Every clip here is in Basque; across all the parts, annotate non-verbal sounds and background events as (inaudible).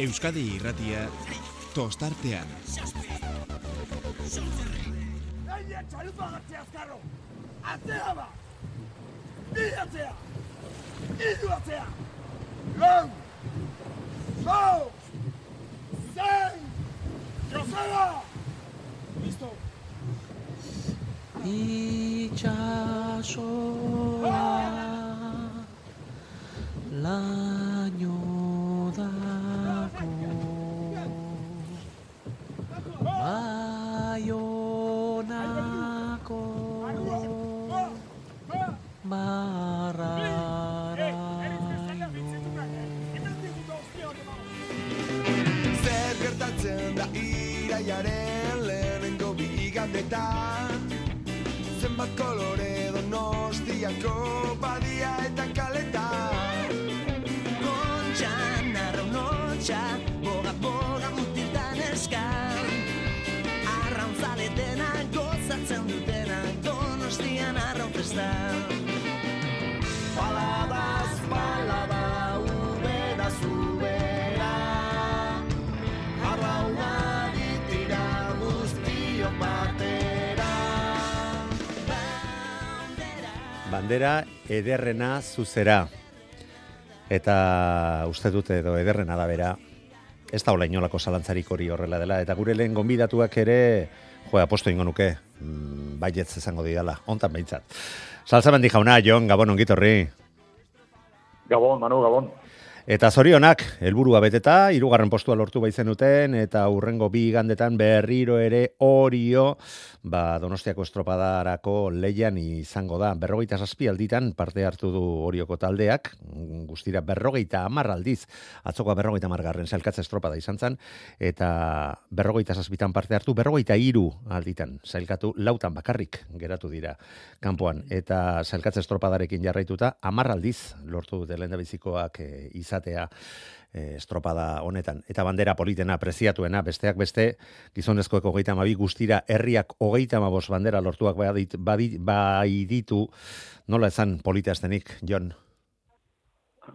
Euskadi irratia tostartean. Gaina txalupa gatzea azkarro! Atzea ba! Bi atzea! Iru atzea! Lau! Lau! Zein! Joseba! Listo! Itxasoa laino Bandera ederrena zuzera. Eta uste dute edo ederrena da bera. Ez da inolako zalantzarik hori horrela dela. Eta gure lehen gonbidatuak ere, jo, aposto ingo nuke, mm, baietz izango didala, ontan behintzat. Salzamendi jauna, Jon, Gabon ongitorri. Gabon, Manu, Gabon. Eta zorionak, helburua beteta, hirugarren postua lortu baizenuten, eta urrengo bi gandetan berriro ere orio, ba, donostiako estropadarako leian izango da. Berrogeita zazpi alditan parte hartu du orioko taldeak, guztira berrogeita amar aldiz, atzokoa berrogeita margarren zailkatza estropada izan zen, eta berrogeita zazpitan parte hartu, berrogeita iru alditan zailkatu, lautan bakarrik geratu dira kanpoan, eta zailkatza estropadarekin jarraituta, amar aldiz lortu dute lehen bizikoak e, izatea e, estropada honetan. Eta bandera politena preziatuena, besteak beste, gizonezkoek hogeita amabi guztira, herriak hogeita amabos bandera lortuak badit, badit, bai ditu, nola esan politeaztenik, Jon?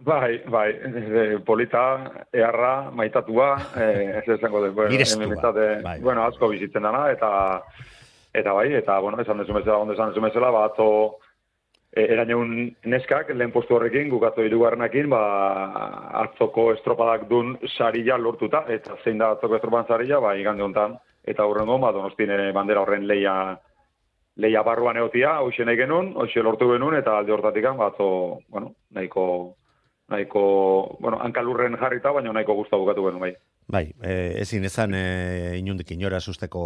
Bai, bai, e, polita, eharra, maitatua, e, ez esango bueno, Mirestua, bai. bueno, asko bizitzen dana, eta, eta bai, eta, bueno, esan dezu bezala, ondo esan dezu bezala, ba, atzo, eraneun neskak, lehen postu horrekin, gukatu irugarrenakin, ba, atzoko estropadak dun sarila lortuta, eta zein da atzoko estropan sarila, ba, igande hontan, eta hurrengo, ba, donostine bandera horren leia, leia barruan egotia, hoxe nahi genuen, hoxe lortu genuen, eta alde hortatik, ba, atzo, bueno, nahiko, nahiko, bueno, hankalurren jarrita, baina nahiko guztu bukatu genuen, bai. Bai, e, ezin ezan e, inundik inora esusteko,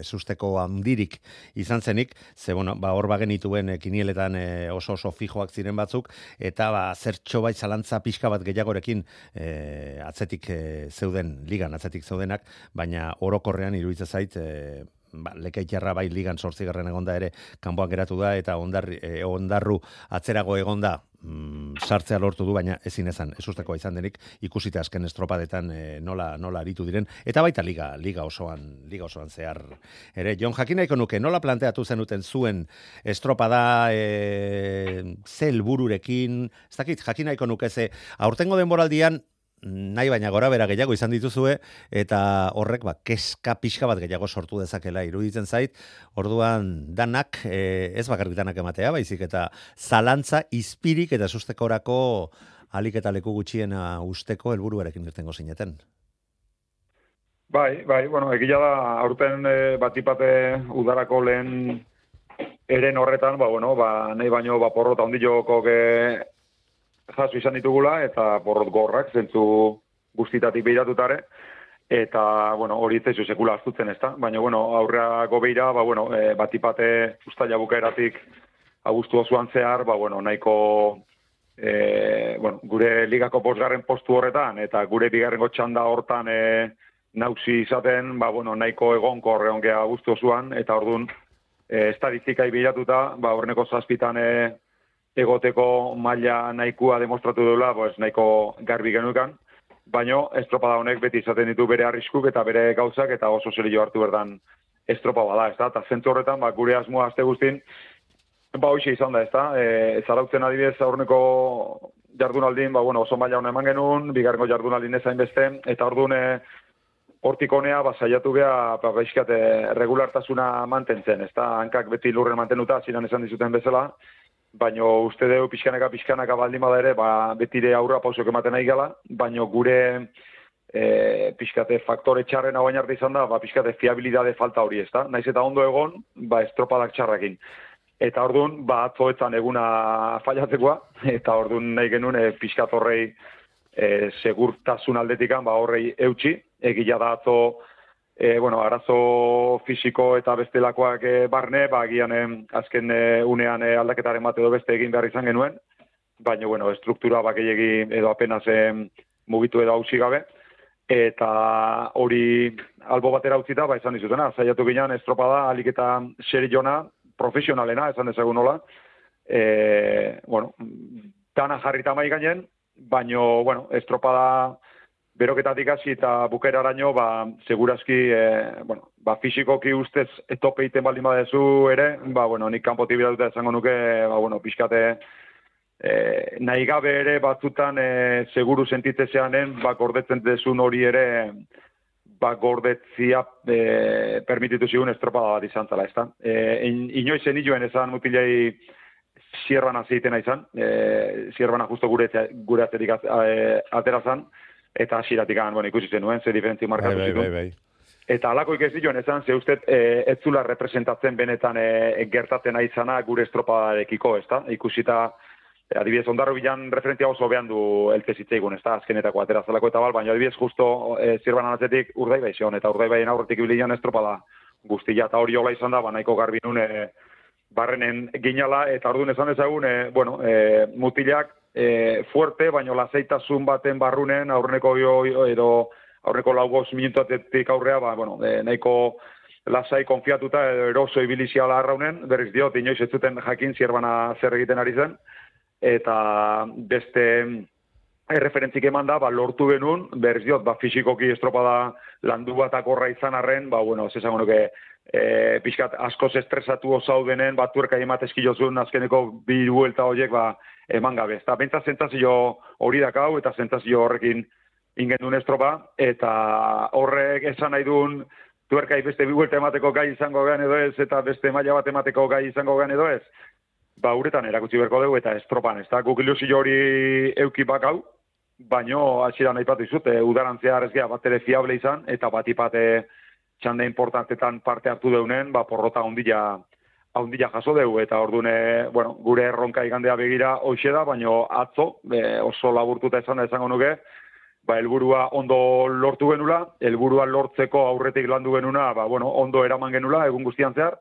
esusteko handirik izan zenik, ze bueno, ba, hor bagenituen e, kinieletan e, oso oso fijoak ziren batzuk, eta ba, zertxo bai zalantza pixka bat gehiagorekin e, atzetik e, zeuden, ligan atzetik zeudenak, baina orokorrean iruditzen zait, e, ba, lekeitxarra bai ligan sortzigarren egonda ere kanpoan geratu da eta ondarri, e, ondarru atzerago egonda mm, sartzea lortu du, baina ezin ezan, ez ustekoa izan denik, ikusita azken estropadetan e, nola, nola aritu diren, eta baita liga, liga osoan, liga osoan zehar. Ere, Jon, jakin nahiko nuke, nola planteatu zenuten zuen estropada e, ze helbururekin, ez dakit, jakin nahiko nuke ze, aurtengo denboraldian, nahi baina gora bera gehiago izan dituzue eta horrek ba keska pixka bat gehiago sortu dezakela iruditzen zait orduan danak e, ez bakarrik danak ematea baizik eta zalantza izpirik eta sustekorako alik eta leku gutxiena usteko helburuarekin irtengo zineten. Bai, bai, bueno, egia da, aurten e, batipate udarako lehen eren horretan, ba, bueno, ba, nahi baino, ba, porrota ondiloko jaso izan ditugula, eta porrot gorrak, zentzu guztitatik behiratutare, eta, bueno, hori ez zaizu sekula astutzen ez da, baina, bueno, aurreako behira, ba, bueno, e, batipate ustaila bukaeratik agustu osoan zehar, ba, bueno, nahiko e, bueno, gure ligako bosgarren postu horretan, eta gure bigarrengo txanda hortan e, nausi izaten, ba, bueno, nahiko egonko horreon geha zuan, eta orduan, e, estadistikai bilatuta, ba, horreneko zazpitan e, egoteko maila nahikoa demostratu duela, pues, nahiko garbi genukan, baino estropada honek beti izaten ditu bere arriskuk eta bere gauzak, eta oso zerio hartu berdan estropa bada, ez da? Eta zentzu horretan, ba, gure asmoa azte guztin, ba, hoxe izan da, ez da? E, zarautzen adibidez aurreneko jardunaldin, ba, bueno, oso maila hona eman genuen, bigarrengo jardunaldin ezain beste, eta orduan eh, hortik honea, ba, saiatu beha, ba, eh, regulartasuna mantentzen, ez da, hankak beti lurren mantenuta, ziren esan dizuten bezala, baino uste deu pixkanaka pixkanaka baldin bada ere, ba, betire aurra pausok ematen nahi gala, baino gure e, pixkate faktore txarren hau arte izan da, ba, pixkate fiabilidade falta hori ez da, naiz eta ondo egon, ba, estropadak txarrakin. Eta orduan, ba, atzoetan eguna fallatzekoa, eta orduan nahi genuen e, pixkat horrei e, segurtasun aldetikan, ba, horrei eutxi, egila da atzo, e, bueno, arazo fisiko eta bestelakoak e, barne, ba, gian e, azken e, unean e, aldaketaren bat edo beste egin behar izan genuen, baina, bueno, struktura bakeiegi edo apenas e, mugitu edo hausi gabe, eta hori albo batera utzita, ba, esan dizutena, zaiatu ginen estropada alik eta seri jona, profesionalena, esan dezagun nola, e, bueno, dana jarrita mai gainen, baino, bueno, estropada beroketatik hasi eta bukera araño, ba, segurazki, e, bueno, ba, fizikoki ustez etope iten baldin badezu ere, ba, bueno, nik kanpoti dute esango nuke, ba, bueno, pixkate, e, nahi gabe ere batzutan e, seguru sentitzeanen, ba, gordetzen dezun hori ere, ba, gordetzia e, permititu zigun estropada bat izan zala, ez da. E, in, inoiz zen joen esan mutilei zierbana zeitena izan, e, zierbana justo gure, gure atzerik e, atera zan, eta hasiratik bueno, ikusi zenuen, ze diferentzi markatu bai, bai, bai, bai. Eta alako ikez dioen esan, ze uste e, ez representatzen benetan e, gertatzen aizana gure estropadarekiko, ez? Ikusita, E, adibidez, ondarro bilan referentzia oso behan du elte zitzaigun, ez da, azkenetako atera zelako eta bal, baina adibidez, justo e, zirban anatzetik urdai bai eta urdai baien aurretik bilian estropada guztia, eta hori hola izan da, ba, nahiko garbi nun, e, barrenen ginala, eta orduan esan ezagun, e, bueno, e, mutilak e, fuerte, baina lazeitasun baten barrunen, aurreneko jo, edo aurreneko laugos minutuatetik aurrea, ba, bueno, e, nahiko lasai konfiatuta edo eroso ibiliziala arraunen, berriz diot, inoiz ez zuten jakin zierbana zer egiten ari zen, eta beste erreferentzik eman da, ba, lortu genuen, berz diot, ba, fizikoki estropada landu bat akorra izan arren, ba, bueno, zesango nuke, e, pixkat askoz estresatu osau denen, bat tuerka emat eskilozun azkeneko bi huelta horiek, ba, eman gabe. Eta bentsa zentazio hori dakau, eta zentazio horrekin ingen duen estropa, eta horrek esan nahi duen, tuerka beste bi huelta emateko gai izango gean edo ez, eta beste maila bat emateko gai izango gean edo ez, ba, uretan erakutsi berko dugu eta estropan, ez da, guk ilusio hori euki bakau, baino, atxira nahi patu izute, udarantzea arrezgea bat ere fiable izan, eta bat ipate txande importantetan parte hartu deunen, ba, porrota ondila, ondila jaso dugu, eta ordune, bueno, gure erronka igandea begira hoxe da, baino atzo, oso laburtuta esan da esango nuke, ba, elburua ondo lortu genula, elburua lortzeko aurretik landu genuna, ba, bueno, ondo eraman genula, egun guztian zehar,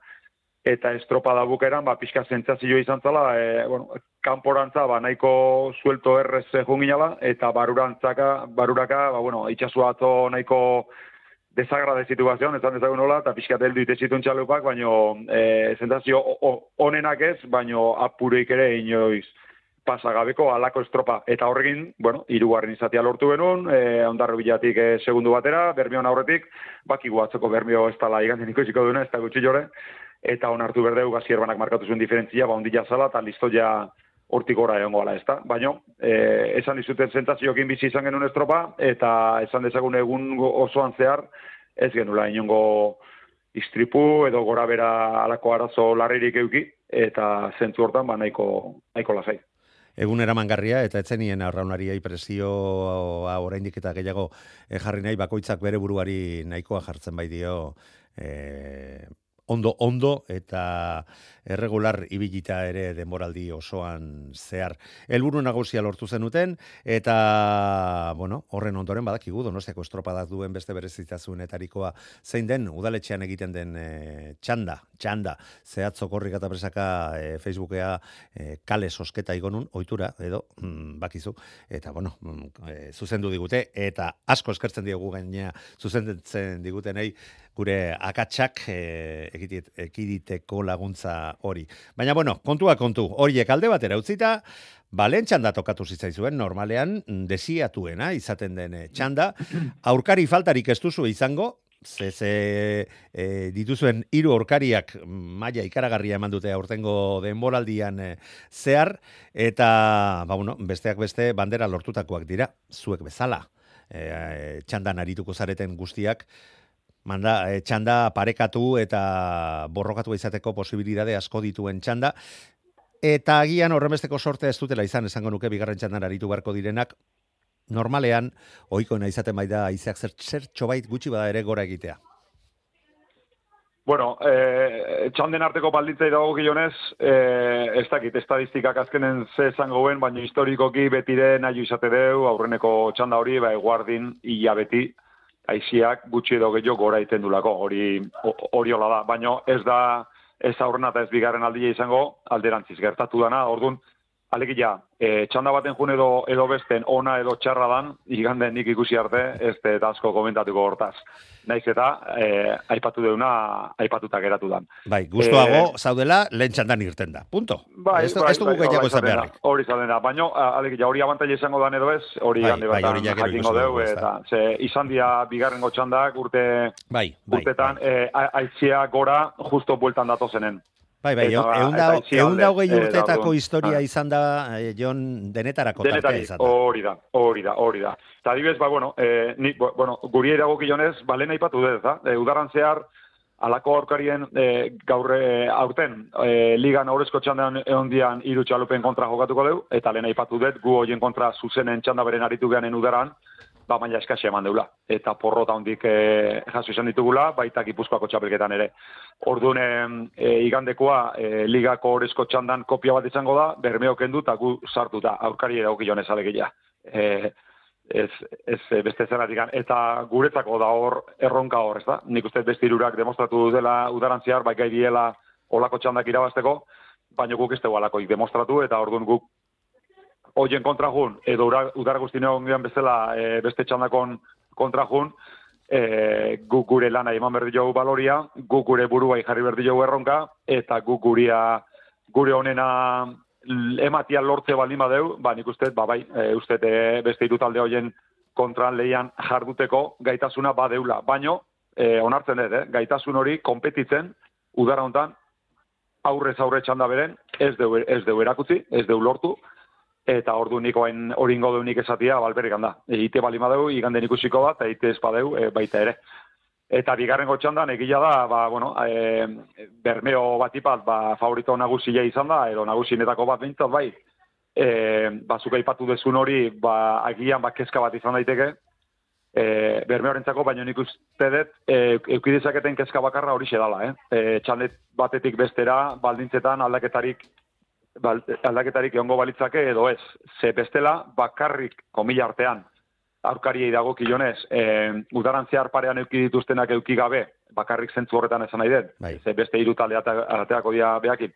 eta estropada bukeran, ba, pixka zentzazio izan zala, e, bueno, kanporantza, ba, nahiko suelto errez junginala, eta barurantzaka, baruraka, ba, bueno, itxasu atzo nahiko desagra de situazion, ezan ezagun nola, eta pixka deldu itezitun txalupak, baino e, zentzazio onenak ez, baino apureik ere inoiz pasagabeko alako estropa. Eta horrekin, bueno, irugarren izatea lortu genuen, e, ondarro bilatik e, segundu batera, bermion aurretik, bakigu atzoko bermio ez tala igantzen ikusiko duna, ez da gutxi jore, eta onartu berdeu gazierbanak markatu zuen diferentzia, ba, ondila zala, eta listo ja hortik gora egon goala, ez da? Baina, e, esan dizuten zentaziokin bizi izan genuen estropa, eta esan dezagun egun osoan zehar, ez genula inongo istripu edo gora bera alako arazo larririk euki, eta zentzu hortan, ba, nahiko, nahiko lazai. Egun eramangarria eta etzenien arraunariai presioa oraindik eta gehiago eh, jarri nahi bakoitzak bere buruari nahikoa jartzen bai dio e, ondo ondo eta erregular ibilita ere denboraldi osoan zehar. Helburu nagusia lortu zenuten eta bueno, horren ondoren badakigu Donostiako estropadak duen beste berezitazunetarikoa zein den udaletxean egiten den e, txanda, txanda. Zehatzo korrik eta presaka e, Facebookea e, kale sosketa igonun ohitura edo mm, bakizu eta bueno, mm, e, zuzendu digute eta asko eskertzen diogu gainea zuzentzen digutenei gure akatsak e, ekiditeko laguntza hori. Baina bueno, kontua kontu, horiek alde batera utzita, Balentxan da tokatu zitzaizuen, normalean desiatuena izaten den txanda, aurkari faltarik ez duzu izango, ze, ze e, dituzuen hiru aurkariak maila ikaragarria eman dute aurtengo denboraldian e, zehar, eta, ba, bueno, besteak beste bandera lortutakoak dira, zuek bezala. E, txandan arituko zareten guztiak, manda, e, txanda parekatu eta borrokatu izateko posibilidade asko dituen txanda, Eta agian horremesteko sorte ez dutela izan esango nuke bigarren txandan aritu beharko direnak, normalean, oikoena izaten bai da, aizeak zer, zer txobait gutxi bada ere gora egitea. Bueno, eh, txanden arteko baldintzei dago gionez, eh, ez dakit, estadistikak azkenen ze esango ben, baina historikoki betire nahi izate deu, aurreneko txanda hori, bai, guardin, ia beti, aiziak gutxi edo gehiago gora iten dulako, hori, hori hola da, baina ez da, ez aurrena eta ez bigarren aldia izango, alderantziz gertatu dana, orduan, alegia, e, txanda baten jun edo, edo besten ona edo txarra dan, igande nik ikusi arte, ez eta asko komentatuko hortaz. Naiz eta, e, aipatu deuna, aipatuta geratu dan. Bai, guztuago, e, zaudela, lehen txandan irten da, punto. Bai, ez, bai, ez dugu bai, gehiago bai, izan beharrik. Hori zaten da, baina, alegia, hori abantaila izango dan edo ez, hori Bai, gande bai, jakingo deu, ez eta, ze, izan dia bigarrengo txandak urte, Bai, bai, urtetan, bai. e, a- aitzia gora, justo bueltan datozenen. Bai, bai, egun da, da hogei eh, urtetako orduan. historia Ah. izan da, eh, Jon, denetarako tartea Denetari, izan da. hori da, hori da, hori da. Eta adibidez, ba, bueno, eh, ni, bueno, guri eragokionez, ba, lehen aipatu dut, da? E, udaran zehar, alako aurkarien e, gaur e, aurten e, ligan aurrezko txandan egon dian iru txalupen kontra jokatuko deu, eta lehen aipatu dut, gu hoien kontra zuzenen txanda beren aritu geanen udaran, ba, maila eskasia eman deula. Eta porrota hondik e, jaso izan ditugula, baita gipuzkoako txapelketan ere. Orduan, e, igandekoa e, ligako orezko txandan kopia bat izango da, bermeo kendu eta gu sartuta, aurkari eraukilonez alegia. E, ez, ez e, beste zeratik. Eta guretzako da hor erronka hor, ez da? Nik uste beste irurak demostratu dela udaran zehar, baika diela olako txandak irabazteko, baina guk ez dugu alakoik demostratu, eta orduan guk hoien kontra jun, edo udara guztine ongean bezala e, beste txandakon kontra jun, e, guk gure lana eman berdi jogu baloria, guk gure buruai jarri berdi jogu erronka, eta guk guria, gure honena ematia lortze baldin badeu, ba nik uste, ba bai, e, uste e, beste hiru talde hoien kontran leian jarduteko gaitasuna badeula. Baino, e, onartzen dut, eh? gaitasun hori konpetitzen, udara hontan, aurrez aurre txanda beren, ez deu, ez deu erakutzi, ez deu lortu, eta ordu nik oain hori ingo nik esatia, balberik handa. Eite bali madeu, iganden ikusiko bat, eite espadeu, e, baita ere. Eta bigarrengo txandan egila da, ba, bueno, e, bermeo batipat, ba, favorito nagusia izan da, edo nagusinetako bat bintzat, bai, e, bazuka aipatu dezun hori, ba, agian ba, kezka bat izan daiteke, e, bermeorentzako, baina nik uste dut, e, eukidezaketen kezka bakarra hori dala, eh? E, txandet batetik bestera, baldintzetan aldaketarik bal, aldaketarik egongo balitzake edo ez. Ze bestela, bakarrik, komila artean, aurkariei dago kilonez, e, udaran zehar parean euki dituztenak euki gabe, bakarrik zentzu horretan esan nahi den, Bai. ze beste hiru talde ate- ateako dira behakin.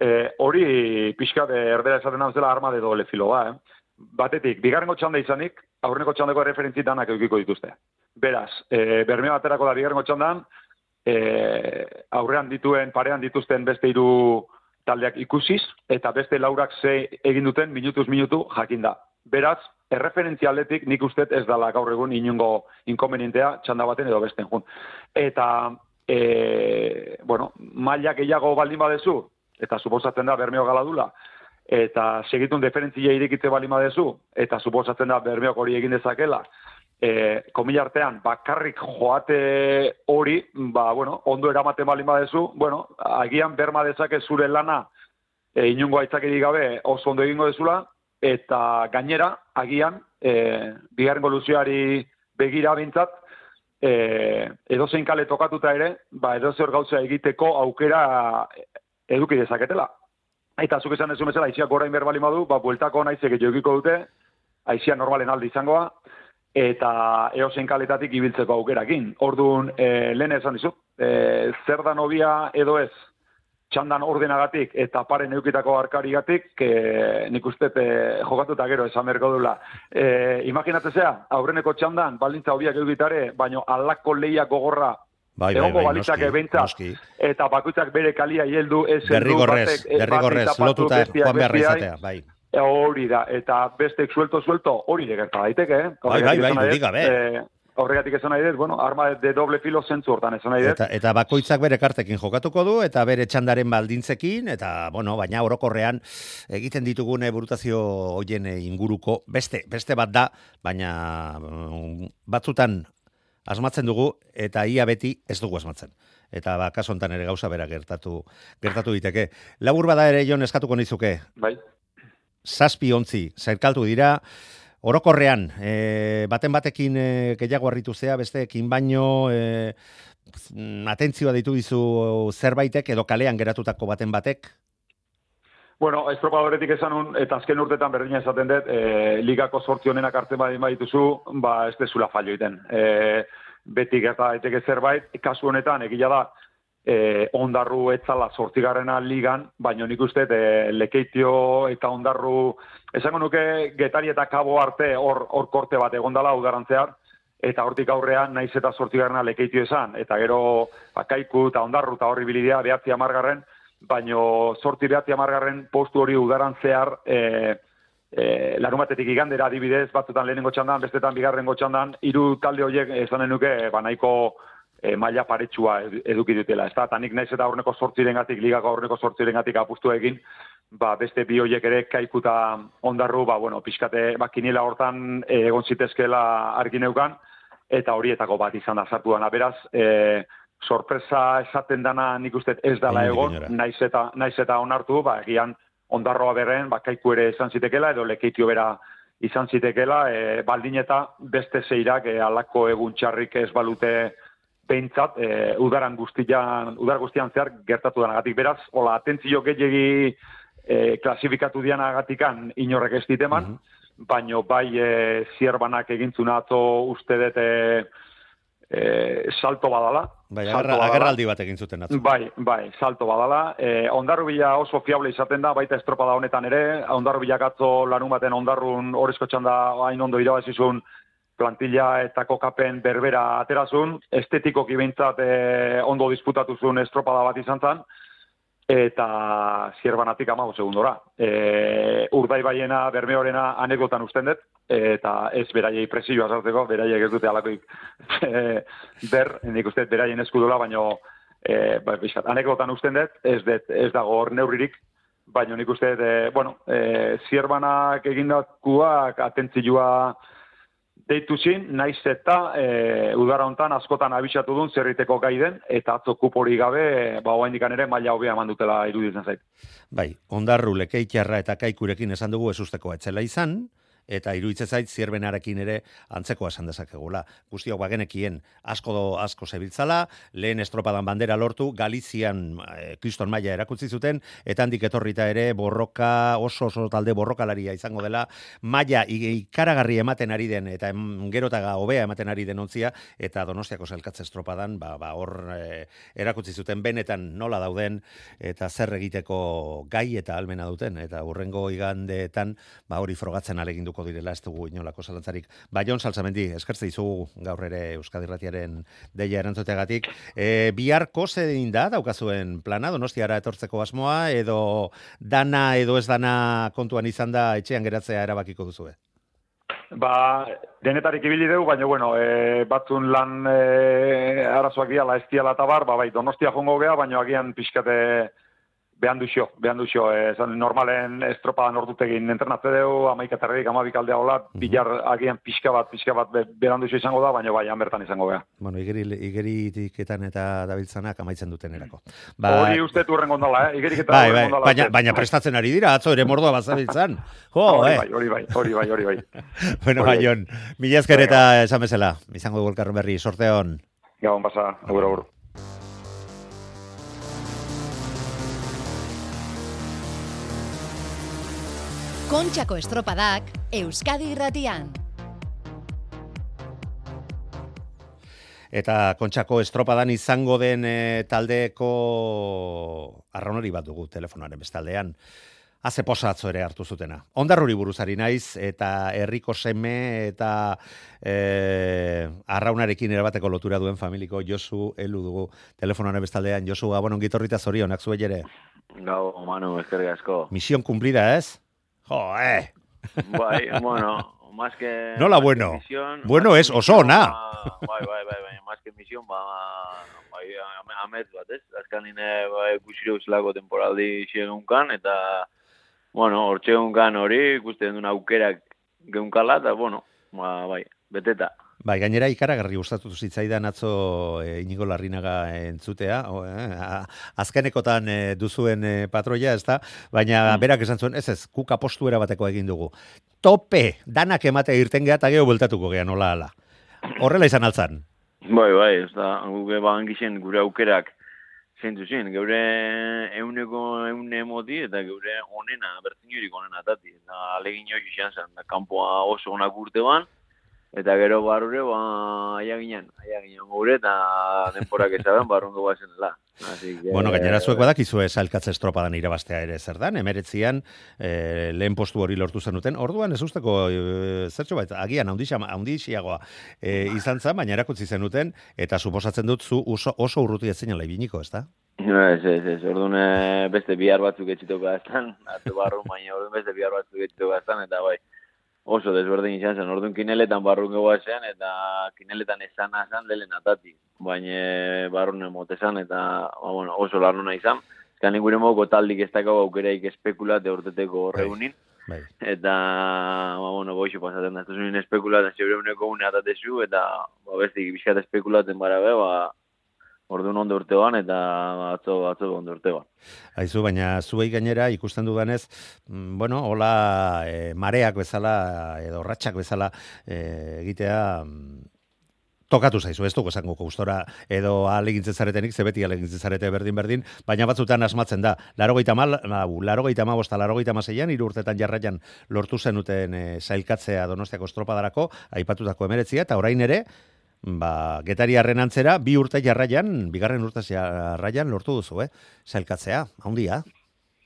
E, hori pixka de erdera esaten hau zela arma de doble filo ba, eh? Batetik, bigarrengo txanda izanik, aurreneko txandako referentzi danak eukiko dituzte. Beraz, e, bermeo aterako da bigarrengo txandan, e, aurrean dituen, parean dituzten beste hiru taldeak ikusiz, eta beste laurak ze egin duten minutuz minutu jakinda. Beraz, erreferentzia aldetik nik uste ez dala gaur egun inungo inkonvenientea txanda baten edo besten jun. Eta, e, bueno, maila gehiago baldin badezu, eta suposatzen da bermeo galadula, eta segitun deferentzia irikitze baldin badezu, eta suposatzen da bermeok hori egin dezakela, e, komila artean, bakarrik joate hori, ba, bueno, ondo eramaten baldin badezu, bueno, agian berma dezake zure lana e, inungo aitzakeri gabe oso ondo egingo dezula, eta gainera, agian, e, bigarrengo luzioari begira bintzat, e, edozein kale tokatuta ere, ba, edozer gauza egiteko aukera eduki dezaketela. Eta zuk esan ez bezala, aiziak orain berbali badu, ba, bueltako naizek jokiko dute, aizia normalen alde izangoa, eta eozein kaletatik ibiltzeko aukerakin. Orduan, e, lehen esan dizut, e, zer da nobia edo ez, txandan ordenagatik eta paren eukitako arkarigatik, que nik uste e, jokatuta gero esan berko dula. E, imaginatzea, aurreneko txandan, baldintza hobiak eukitare, baino alako leia gogorra Bai, bai, bai, noski, behintzat, noski. eta bakoitzak bere kalia hieldu ez Derrigorrez, eh, derrigorrez, lotuta joan bestiai. izatea, bai. E, Hori da, eta bestek suelto suelto hori gerta daiteke, eh? Bai, bai, bai, dudik gabe. eh, horregatik esan nahi dut, bueno, arma de doble filo zentzu hortan esan nahi dut. Eta, eta bakoitzak bere kartekin jokatuko du, eta bere txandaren baldintzekin, eta, bueno, baina orokorrean egiten ditugune burutazio hoien inguruko, beste, beste bat da, baina mm, batzutan asmatzen dugu, eta ia beti ez dugu asmatzen. Eta ba, kaso hontan ere gauza bera gertatu gertatu diteke. Labur bada ere jon eskatuko nizuke, Bai, zazpi ontzi, zerkaltu dira, orokorrean, e, baten batekin e, gehiago harritu zea, besteekin baino, e, atentzioa ditu dizu zerbaitek edo kalean geratutako baten batek, Bueno, estropadoretik esan un, eta azken urtetan berdina esaten dut, e, ligako sortzi honenak hartzen badin badituzu, ba ez dezula fallo iten. E, beti gerta daiteke zerbait, kasu honetan egia da, e, ondarru etzala sortzigarrena ligan, baina nik uste e, lekeitio eta ondarru, esango nuke getari eta kabo arte hor, hor korte bat egondala udarantzear, eta hortik aurrean naiz eta sortzigarrena lekeitio esan, eta gero akaiku eta ondarru eta horri bilidea behatzi amargarren, baino sorti behatzi amargarren postu hori udaran zehar e, e, larumatetik igandera adibidez, batzutan lehenengo txandan, bestetan bigarrengo txandan, hiru talde horiek esanen nuke, ba nahiko e, maila paretsua edu- eduki dutela. Ez da, eta nik naiz eta aurreko sortzirengatik, ligako aurreko sortzirengatik apustu egin, ba, beste bi horiek ere kaikuta ondarru, ba, bueno, pixkate, ba, kiniela hortan e, egon zitezkela argi neukan, eta horietako bat izan da sartu dana. Beraz, e, sorpresa esaten dana nik uste ez dala egon, naiz eta, naiz eta onartu, ba, egian ondarroa berren, ba, kaiku ere izan zitekela, edo lekeitio bera izan zitekela, e, baldin eta beste zeirak e, alako egun txarrik ez balute behintzat, e, udaran guztian, udar guztian zehar gertatu denagatik. Beraz, hola, atentzio gehiagi e, klasifikatu dianagatikan inorrek ez diteman, baino bai e, zierbanak egintzuna atzo uste dut e, e, salto badala. bai, salto agerra, badala. agerraldi bat egin zuten atzo. Bai, bai, salto badala. E, ondarrubila oso fiable izaten da, baita estropada honetan ere, ondarrubilak atzo larun baten ondarrun horrezko txanda hain ondo irabazizun plantilla eta kokapen berbera aterazun, estetikoki behintzat e, ondo disputatuzun estropada bat izan zen, eta zierbanatik amago segundora. E, urdai baiena, bermeorena anekotan usten dut, eta ez beraiei presioa sartzeko, beraiek ez dute alakoik e, ber, nik uste beraien eskudola, baino e, ba, bizkat, anekotan usten dut, ez, dut, ez dago hor neurririk, baina nik uste e, bueno, e, zierbanak egindakuak atentzioa deitu zin, naiz eta e, udara hontan askotan abisatu duen zerriteko gai den, eta atzo kupori gabe, ba, oaindikan ere maila hobea eman dutela iruditzen zait. Bai, ondarru lekeitxarra eta kaikurekin esan dugu ezusteko etzela izan, eta iruditzen zait zierbenarekin ere antzekoa esan dezakegula. Guztiok bagenekien asko do, asko zebiltzala, lehen estropadan bandera lortu, Galizian eh, kriston maila erakutsi zuten, eta handik etorrita ere borroka, oso oso talde borrokalaria izango dela, maila i- ikaragarri ematen ari den, eta gerotaga hobea ematen ari den ontzia, eta donostiako zelkatze estropadan, ba, ba hor eh, erakutsi zuten benetan nola dauden, eta zer egiteko gai eta almena duten, eta hurrengo igandeetan, ba hori frogatzen aleginduko direla, ez dugu inolako zalantzarik. Ba, Jon Salzamendi, eskertze dizugu gaur ere Euskadi Irratiaren deia erantzuteagatik. E, biharko zein da daukazuen plana, donostiara etortzeko asmoa, edo dana edo ez dana kontuan izan da etxean geratzea erabakiko duzue? Ba, denetarik ibili dugu, baina, bueno, e, batzun lan e, arazoak diala, ez diala eta bar, ba, bai, donostia jongo gea, baina agian pixkate behan duxo, behan duxo, e, zan, normalen estropadan ordutegin entrenatze dugu, amaik eta erredik, amabik aldea hola, bilar agian pixka bat, pixka bat be, behan duxo izango da, baina bai, bertan izango gea. Bueno, igeri, igeritiketan eta dabiltzanak amaitzen duten erako. Hori uste urren gondala, eh? Igerik eta Bai, bai, gondala. baina, baina prestatzen ari dira, atzo ere mordoa bazabiltzan. Jo, hori eh. bai, hori bai, hori bai, hori bai. (laughs) Bueno, bai, bai. Jon, mila esker eta esan bezala, izango dugu elkarren berri, sorteon. Gabon pasa, agur, agur. Kontxako estropadak Euskadi irratian. Eta kontxako estropadan izango den e, taldeko arraunori bat dugu telefonaren bestaldean. Haze posa atzo ere hartu zutena. Ondarruri buruzari naiz, eta herriko seme eta e, arraunarekin erabateko lotura duen familiko Josu elu dugu telefonaren bestaldean. Josu, gabon ongitorrita zorionak zuei ere. Gau, Manu, eskerrik asko. Misión cumplida, ez? Jo, eh! Bai, bueno, más que... Nola bueno? misión, Bueno es, oso ona. ba, Bai, bai, bai, bai, más que misión, ba, bai, ame- amets bat, ez? Azkanine, bai, kusiro uzlako temporaldi xegunkan, eta, bueno, hortxe egunkan hori, ikusten duen aukerak geunkala, eta, bueno, ba, bai, beteta. Bai, gainera ikaragarri gustatu zitzaidan atzo e, Inigo Larrinaga entzutea, o, a- azkenekotan e, duzuen e, patroia, ezta? Baina Mm. berak esan zuen, ez ez, kuk apostuera bateko egin dugu. Tope, danak emate irten geha eta geho bueltatuko geha nola ala. Horrela izan altzan. Bai, bai, ez da, guke bagan gixen gure aukerak zeintu zen, geure euneko eune moti eta geure onena, bertzinurik onena tati. Eta alegin hori izan zen, da kanpoa oso onak urte ban, eta gero barure, ba, aia ginen, aia ginen gure, eta denporak ezaben barrungo bazenela. Así que, Bueno, gainera zuek badakizue salkatze estropadan irabaztea ere zer dan, emeretzian e, lehen postu hori lortu zenuten, orduan ez usteko e, zertxo bat, agian haundixiagoa e, izan zen, baina erakutzi zenuten, eta suposatzen dut zu oso, oso urruti ez zinela ibiniko, ez da? Ez, ez, ez, orduan eh, beste bihar batzuk etxitoko gaztan, (laughs) atzo barru, baina orduan beste bihar batzuk etxitoko gaztan, eta bai, oso desberdin izan zen, orduan kineletan barrun zen, eta kineletan esan azan lehen atati, baina barrun emote zen, eta ba, bueno, oso larnuna izan, ezkan gure moko taldik ez dakau aukeraik espekulate urteteko horreunin, Bai. eta, ba, bueno, boixo pasaten da, ez duzun espekulaten zeure uneko une atatezu, eta, ba, beste, bizkat espekulaten bara be, ba, orduan ondo urteoan, eta atzo, atzo ondo urteoan. Aizu, baina zuei gainera ikusten dudanez, mm, bueno, hola e, mareak bezala edo ratxak bezala e, egitea mm, tokatu zaizu, ez dugu esango gustora edo alegintzen zaretenik, ze beti alegintzen zarete berdin-berdin, baina batzutan asmatzen da. Larogeita mal, larogeita ma bosta, larogeita maseian, hiru urtetan jarraian lortu zenuten e, sailkatzea donostiako estropadarako, aipatutako emeretzia, eta orain ere, ba, getariarren antzera, bi urte jarraian, bigarren urte jarraian lortu duzu, eh? Sailkatzea, handia.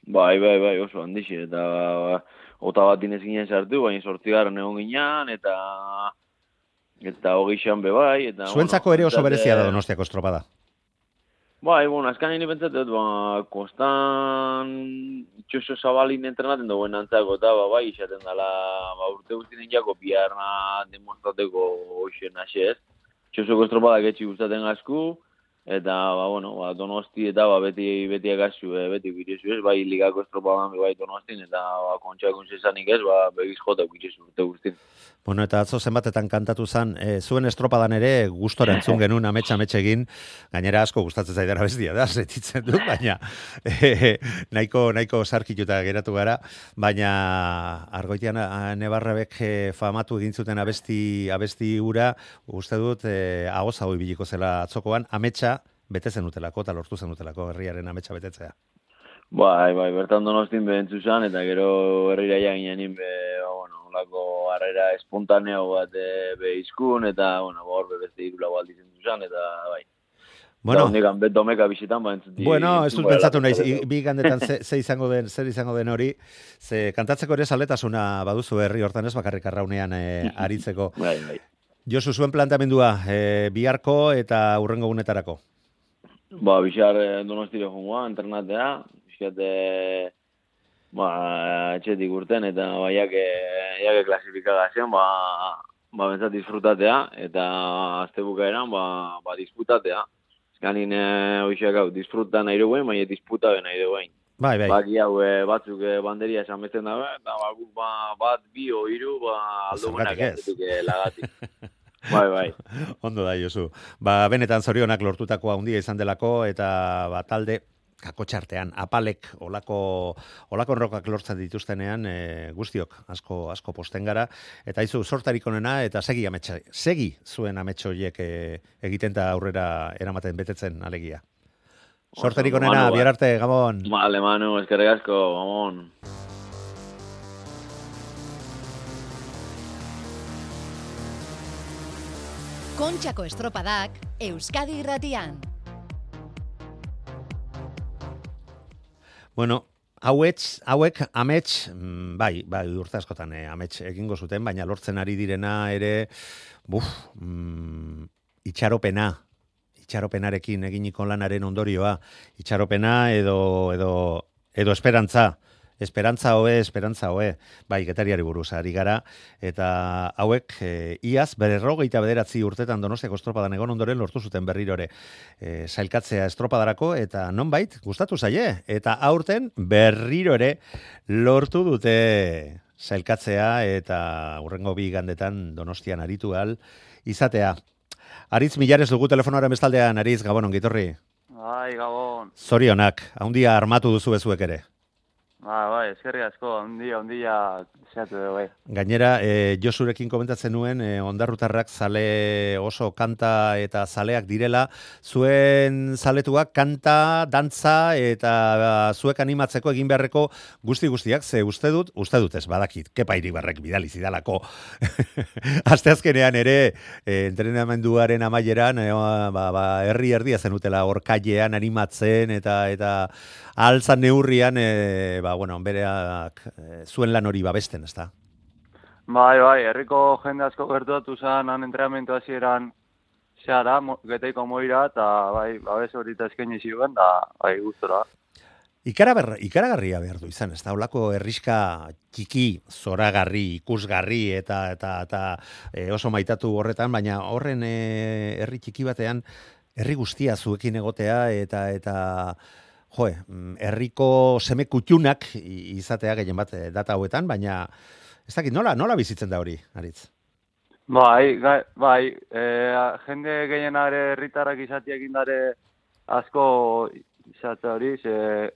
Bai, bai, bai, oso handixi, eta ba, ota bat inez ginen sartu, baina sortzigarren egon ginean, eta eta hogei xan be bai, eta... Zuentzako ere oso berezia da donostiako estropada. Bai, bueno, azkan nire pentsatet, ba, kostan itxoso zabalin entrenaten duen antzako, eta ba, bai, izaten dela, ba, urte guztien jako biharna demonstrateko hoxen asez. Itxosoko estropadak etxi gustaten gazku, eta, ba, bueno, ba, donosti eta ba, beti, beti agazu, eh, beti birezu ez, bai, ligako estropadan, bai, donostin, eta, ba, kontxa ezanik ez, ba, begiz jota ukitzezu urte guztien. Bueno, eta atzo zenbatetan kantatu zan, e, zuen estropadan ere gustora entzun (laughs) genuen ametsa egin, gainera asko gustatzen zaidara bestia da, (laughs) setitzen dut, baina e, nahiko, nahiko sarkituta geratu gara, baina argoitian nebarrabek e, famatu egin zuten abesti, abesti ura, uste dut, e, agoz hau ibiliko zela atzokoan, ametsa bete zenutelako, eta lortu zenutelako herriaren ametsa betetzea. Bai, bai, bertan donostin behentzu zan, eta gero herrira ja ginen be, ba, bueno, olako harrera espontaneo bat e, be izkun, eta, bueno, ba, hor be beste irula baldizen zan, eta, bai. Bueno, hondikan bet domeka bizitan, ba, entzuti. Bueno, ez dut pentsatu naiz, bi gandetan ze, ze izango den, zer izango den hori, ze kantatzeko ere zaletasuna baduzu herri hortan ez bakarrik arraunean e, aritzeko. Bai, bai. Josu zuen planteamendua, e, biharko eta urrengo gunetarako. Ba, bixar eh, donostire jongoa, entrenatea, bixat, eh, ba, etxetik urten, eta ba, jake, jake klasifikagazioan, ba, ba, bentsat disfrutatea, eta azte bukaeran, ba, ba, disputatea. Ezkanin, eh, hoxak hau, disfruta nahi duguen, baina disputa nahi duguen. Bai, bai. Baki hau, eh, batzuk eh, banderia esan besten dabe, eta ba, ba, bat, bi, o, hiru, ba, ez. eh, lagatik. (laughs) bai, bai. (laughs) Ondo da, Josu. Ba, benetan zorionak lortutako handia izan delako, eta ba, talde kakotxartean, apalek olako, olako enrokak lortzen dituztenean, e, guztiok asko, asko posten gara, eta izu sortarik onena, eta segi ametsa, segi zuen ametsoiek e, egiten da aurrera eramaten betetzen alegia. Sortarik onena, ba. bihar arte, Gabon. Vale, Manu, eskerrik asko, vamos. Kontxako estropadak Euskadi irratian. Bueno, hauetz, hauek amets, mm, bai, bai, urte askotan eh, amets egingo zuten, baina lortzen ari direna ere, buf, mm, itxaropena, itxaropenarekin eginiko lanaren ondorioa, itxaropena edo, edo, edo esperantza, Esperantza hoe, esperantza hoe. Bai, getariari buruz ari gara eta hauek e, iaz berrogeita bederatzi urtetan Donostiako estropadan egon ondoren lortu zuten berrirore e, sailkatzea estropadarako eta nonbait gustatu zaie eta aurten berriro ere lortu dute sailkatzea eta urrengo bi gandetan Donostian aritu al izatea. Aritz Milares dugu telefonoaren bestaldean, Aritz, Gabon, ongitorri. Bai, Gabon. Zorionak, haundia armatu duzu bezuek ere. Ba, bai, eskerri asko, ondia, ondia, zeatu dugu, bai. Gainera, e, Josurekin komentatzen nuen, e, ondarrutarrak zale oso kanta eta zaleak direla, zuen zaletuak kanta, dantza eta ba, zuek animatzeko egin beharreko guzti guztiak, ze uste dut, uste dut ez badakit, kepa iribarrek bidali zidalako. (laughs) Asteazkenean ere, e, entrenamenduaren amaieran, e, ba, ba, herri erdia zenutela orkailean animatzen eta eta altzan neurrian, e, ba, bueno, bereak e, zuen lan hori babesten, ez da? Bai, bai, herriko jende asko gertuatu zen, han entrenamentu hasieran zehara, mo, geteiko moira, eta bai, babes hori eta eskaini ziren, da, bai, gustora. Ikara ikaragarria behar du izan, ez da, olako herriska txiki, zoragarri, ikusgarri eta eta eta e, oso maitatu horretan, baina horren e, herri txiki batean herri guztia zuekin egotea eta eta joe, mm, herriko seme kutxunak izatea gehien bat eh, data hauetan, baina ez dakit, nola, nola bizitzen da hori, Aritz? Bai, bai, e, jende gehienare herritarrak izatiak indare asko izate hori, ze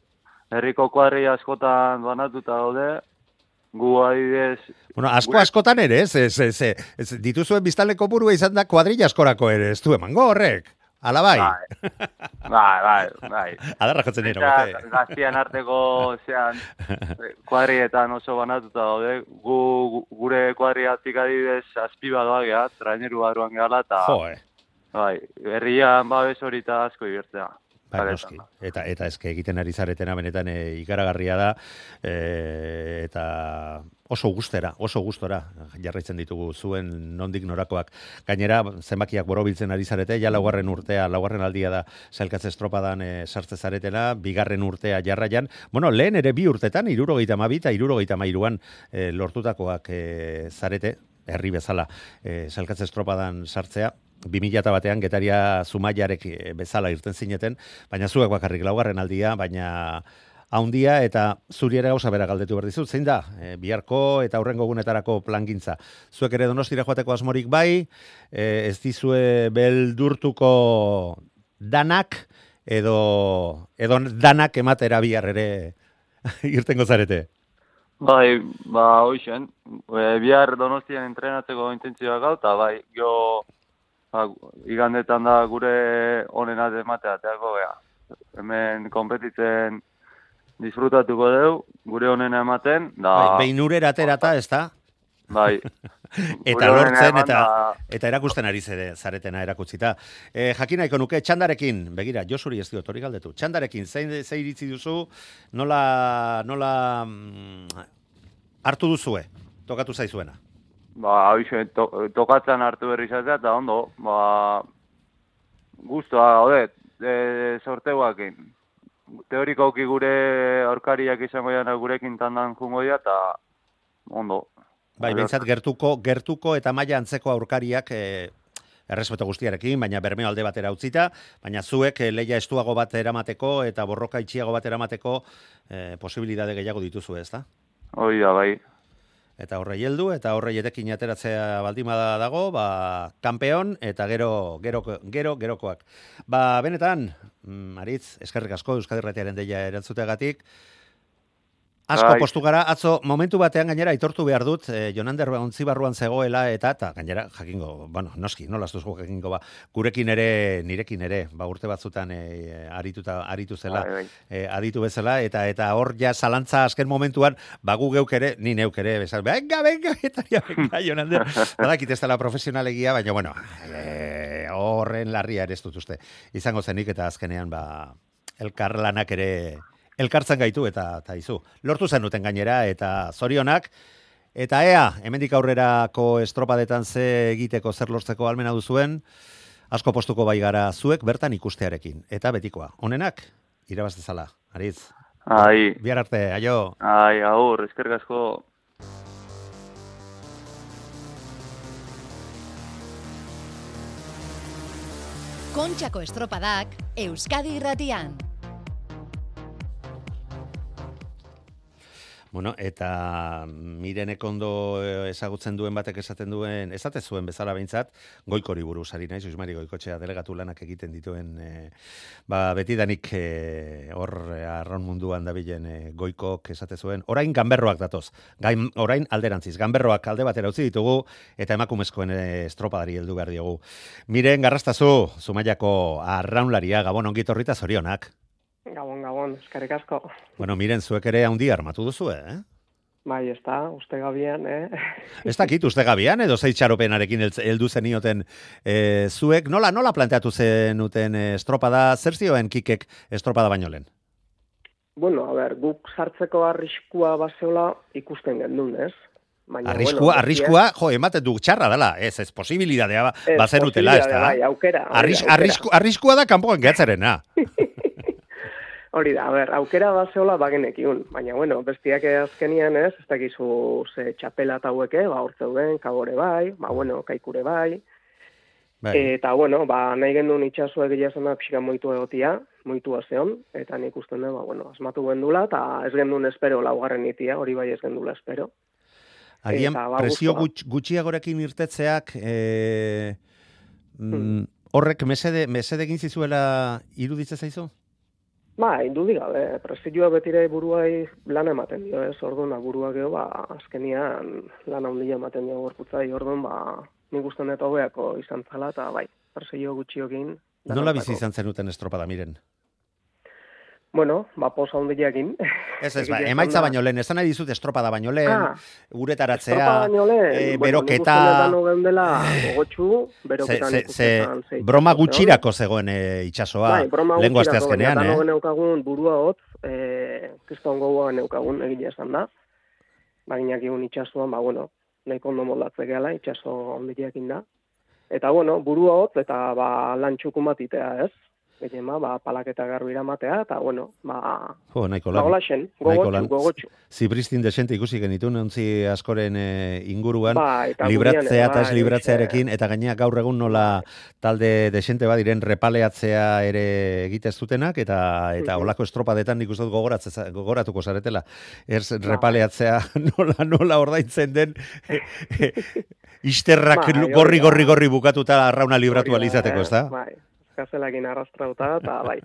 herriko kuadri askotan banatuta daude, gu adidez... Bueno, asko askotan ere, ez, ez, ez, ez, dituzuen biztaleko burua izan da kuadrilla askorako ere, ez du emango horrek? Ala bai. Bai, bai, bai. Adarra jotzen nire, bote. Gaztian arteko, zean, kuadrietan oso banatuta daude. Gu, gure kuadriatik adibidez, azpi badoa geha, traineru baduan gehala, eta... Jo, Bai, herrian babes hori asko ibertzea. Bai, noski. Eta eta eske egiten ari zaretena benetan e, ikaragarria da e, eta oso gustera, oso gustora jarraitzen ditugu zuen nondik norakoak. Gainera, zenbakiak borobiltzen ari zarete, ja laugarren urtea, laugarren aldia da sailkatze estropadan e, sartze zaretena, bigarren urtea jarraian. Bueno, lehen ere bi urtetan, irurogeita ma eta irurogeita mairuan e, lortutakoak e, zarete, herri bezala, e, sailkatze estropadan sartzea, 2000 batean getaria zumaiarek eh, bezala irten zineten, baina zuek bakarrik laugarren aldia, baina haundia eta zuri ere gauza bera galdetu behar dizut, zein da, e, biharko eta aurrengo gunetarako plangintza. Zuek ere donostira joateko asmorik bai, e, ez dizue beldurtuko danak, edo, edo danak ematera bihar ere (laughs) irtengo zarete. Bai, ba, hoxen, e, bihar donostian entrenatzeko intentzioa gau, eta bai, jo ba, igandetan da gure onena ematea, teako gea. Hemen kompetitzen disfrutatuko deu, gure onena ematen, da... Bai, behin urera aterata, ez da? Bai. (laughs) eta lortzen, eta, eta erakusten ari zere, zaretena erakutzita. E, jakinaiko nuke, txandarekin, begira, Josuri ez diot, hori galdetu, txandarekin, zein, zein iritzi duzu, nola, nola mm, hartu duzue, tokatu zaizuena? ba, hau to, tokatzen hartu berri izatea, eta ondo, ba, guztua, hode, e, sorteuakin. Teorikoki gure aurkariak izango jana gurekin tandan jungo dira, eta ondo. Bai, bentsat gertuko, gertuko eta maila antzeko aurkariak e, errespeto guztiarekin, baina bermeo alde batera utzita, baina zuek e, leia estuago bat eramateko eta borroka itxiago bat eramateko e, posibilidade gehiago dituzu ez da? Hoi da, bai eta horrei heldu eta horrei etekin ateratzea baldima dago, ba, kampeon eta gero, gero, gero, gerokoak. Ba, benetan, Maritz, mm, eskerrik asko, Euskadi Ratiaren deia erantzuteagatik, Asko bai. postu gara, atzo, momentu batean gainera aitortu behar dut, e, Jonander ontzi zegoela, eta, eta gainera, jakingo, bueno, noski, nola duzko jakingo, ba, gurekin ere, nirekin ere, ba, urte batzutan e, arituta, aritu zela. E, aditu bezala, eta eta hor ja zalantza azken momentuan, ba, gu geuk ere, ni neuk ere, bezal, venga, venga, (laughs) eta ja, venga, Jonander, badakit ez dela profesionalegia, baina, bueno, e, horren larria ere ez dut uste, izango zenik, eta azkenean, ba, elkar lanak ere, elkartzen gaitu eta eta izu. Lortu zenuten gainera eta zorionak eta ea, hemendik aurrerako estropadetan ze egiteko zer lortzeko almena duzuen, asko postuko bai gara zuek bertan ikustearekin eta betikoa. Honenak irabaz dezala. Ariz. Ai, Bihar arte, aio. ai, aur, eskerrik asko. Kontxako estropadak Euskadi irratian. Bueno, eta mirenek ondo eh, ezagutzen duen batek esaten duen, esate zuen bezala behintzat, goikori buruz ari naiz, Usmari goikotxea delegatu lanak egiten dituen, eh, ba, betidanik eh, hor eh, arraun munduan dabilen eh, goikok esate zuen, orain ganberroak datoz, gain, orain alderantziz, ganberroak alde batera utzi ditugu, eta emakumezkoen estropadari heldu behar diogu. Miren, garrastazu, Zumaiako arraunlaria, gabon ongitorrita zorionak. Gabon, gabon, eskerrik asko. Bueno, miren, zuek ere handi armatu duzu, eh? Bai, ez da, uste gabian, eh? Ez dakit uste gabian, edo zei txaropenarekin heltz- heldu zenioten e, zuek, nola, nola planteatu zenuten e, estropada, zer zioen kikek estropada baino lehen? Bueno, a ber, guk sartzeko arriskua baseola ikusten gendun, ez? Baina, Arriskua, bueno, arriskua, jo, ematen du txarra dela, ez, ez posibilidadea ba, Ez, bazenutela, ez da? bai, aukera, Arris, aukera. arrisku, arriskua da kanpoan gehatzarena. (laughs) Hori da, a ber, aukera baseola bagenekiun, baina, bueno, bestiak azkenian ez, ez dakizu ze txapela eta haueke, ba, hor zeuden, kagore bai, ba, bueno, kaikure bai, Bai. eta, bueno, ba, nahi gendun itxasu egia zena pixka moitu egotia, moitua zeon, eta nik usten dut, ba, bueno, asmatu gendula, eta ez gendun espero laugarren itia, hori bai ez gendula espero. Agian Eta, ba, presio gutx, gutxiagorekin irtetzeak e, mm, horrek mesede, mesede egin zizuela iruditze zaizu? Ba, indudik gabe, presioa betire buruai lan ematen dio, ez, orduan, ba, burua geho, ba, azkenian lan handia ematen dio gorputzai, orduan, ba, nik usten dut hobeako izan zala, eta bai, presio gutxiokin. Nola bizi izan zenuten estropada, miren? Bueno, ba, posa handiakin. Ez, ez, (laughs) ba, emaitza baino lehen, esan nahi dizut estropada baino lehen, Ah, uretaratzea, baino lehen, eh, bueno, nik beroketa, dano geundela gogotxu, beroketan ze, ze zen, ze broma gutxirako zegoen e, itxasoa, Bai, broma aste gutxirako, azkenean, eh? dano neukagun burua hotz, eh, kriston gogoa neukagun egile esan da. Baina egun itxasuan, ba, bueno, nahiko ondo moldatze gehala, itxaso ondileekin da. Eta, bueno, burua hotz, eta, ba, lan txukun bat itea, ez? Gehien, ba, ba, palaketa garbira matea, eta, bueno, ba, Jo, nahiko ba, lan. hola xen, nahiko gogotxu, gogotxu. Zibristin desente ikusi genitun ontzi askoren e, inguruan, Ba, eta libratzea eta ez bai, libratzearekin, eta gainea gaur egun nola talde desente badiren repaleatzea ere egite ez dutenak, eta eta Mhm. olako estropadetan nik uste gogoratuko zaretela. Ez Bai. repaleatzea (laughs) nola, nola ordaintzen den (laughs) (laughs) isterrak Bai, hori gorri, da. gorri, gorri bukatuta arrauna libratu alizateko, ez da? Bai, gazelakin arrastrauta, eta, (laughs) bai,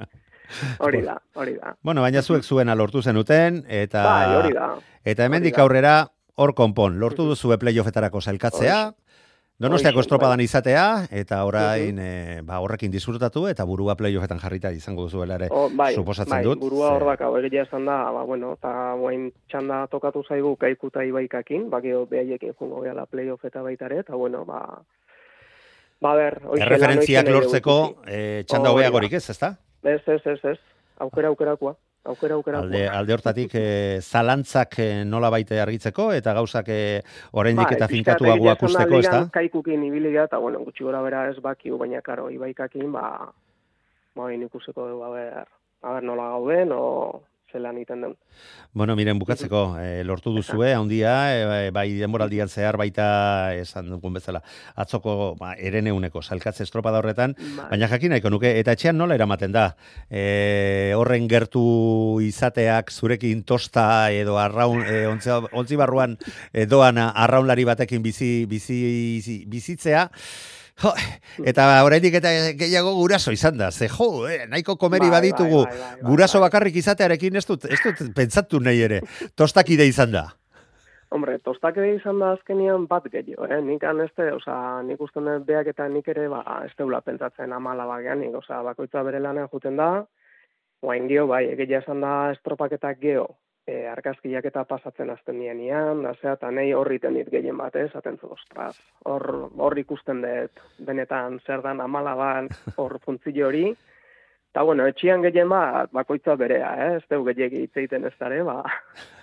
hori da, hori da. Bueno, baina zuek zuena lortu zenuten, eta... Bai, hori da. Eta hemendik aurrera, hor konpon, lortu duzu playoffetarako sailkatzea, Donostiako estropadan izatea, eta orain eh, ba, horrekin disfrutatu, eta burua playoffetan jarrita izango duzuela ere, O, bai, suposatzen bai, dut. burua hor dakau, egia esan da, ba, bueno, eta guain txanda tokatu zaigu kaiku eta ibaikakin, bakio behaiekin jungo gehala playoff eta baita ere, eta bueno, ba, ba ber, Erreferentziak lortzeko eh, txanda Hori da. hobeagorik ez, ezta? Ez, ez, ez, ez, aukera aukerakoa, aukera aukerakoa. Alde, alde hortatik eh, zalantzak eh, nola baite argitzeko, eta gauzak eh, oraindik Bai, eta finkatuagoak esan da, usteko, ezta? ligan Kaikukin ibili gara, eta bueno, gutxi gora bera ez bakiu, baina karo, ibaikakin, ba, ba, ikusiko dugu, a ber, a ber nola gauden, o zelan iten den. Bueno, miren, bukatzeko, eh, lortu duzue, (laughs) handia, eh, bai denboraldian zehar baita esan dugun bezala, atzoko ba, ereneuneko salkatze estropada horretan, Bai. baina jakin nahiko nuke, eta etxean nola eramaten da? E, horren gertu izateak zurekin tosta edo arraun, e, ontzi, ontzi barruan e, doan arraunlari batekin bizi, bizi, bizitzea, Jo, eta oraindik eta gehiago guraso izan da. Ze jo, eh, nahiko komeri Bai, baditugu. bai, bai, bai, guraso bakarrik izatearekin ez dut, ez dut pentsatu nahi ere. Tostakide izan da. Hombre, tostak ere izan da azkenian bat gehiago, eh? Nik aneste, oza, nik usten dut beak eta nik ere, ba, ez deula pentsatzen amala bagean, nik, oza, bakoitza bere lanean juten da, guain gio, bai, egia esan da estropaketak geo, e, argazkiak eta pasatzen azten nianian, da zea, eta nahi horriten dit gehien bat, eh, esaten zu, ostras, hor, hor ikusten dut, benetan zer dan amala ban, hor funtzio hori, eta bueno, etxian gehien bat, bakoitza berea, eh, ez dugu gehiagi hitz egiten ez dara, ba,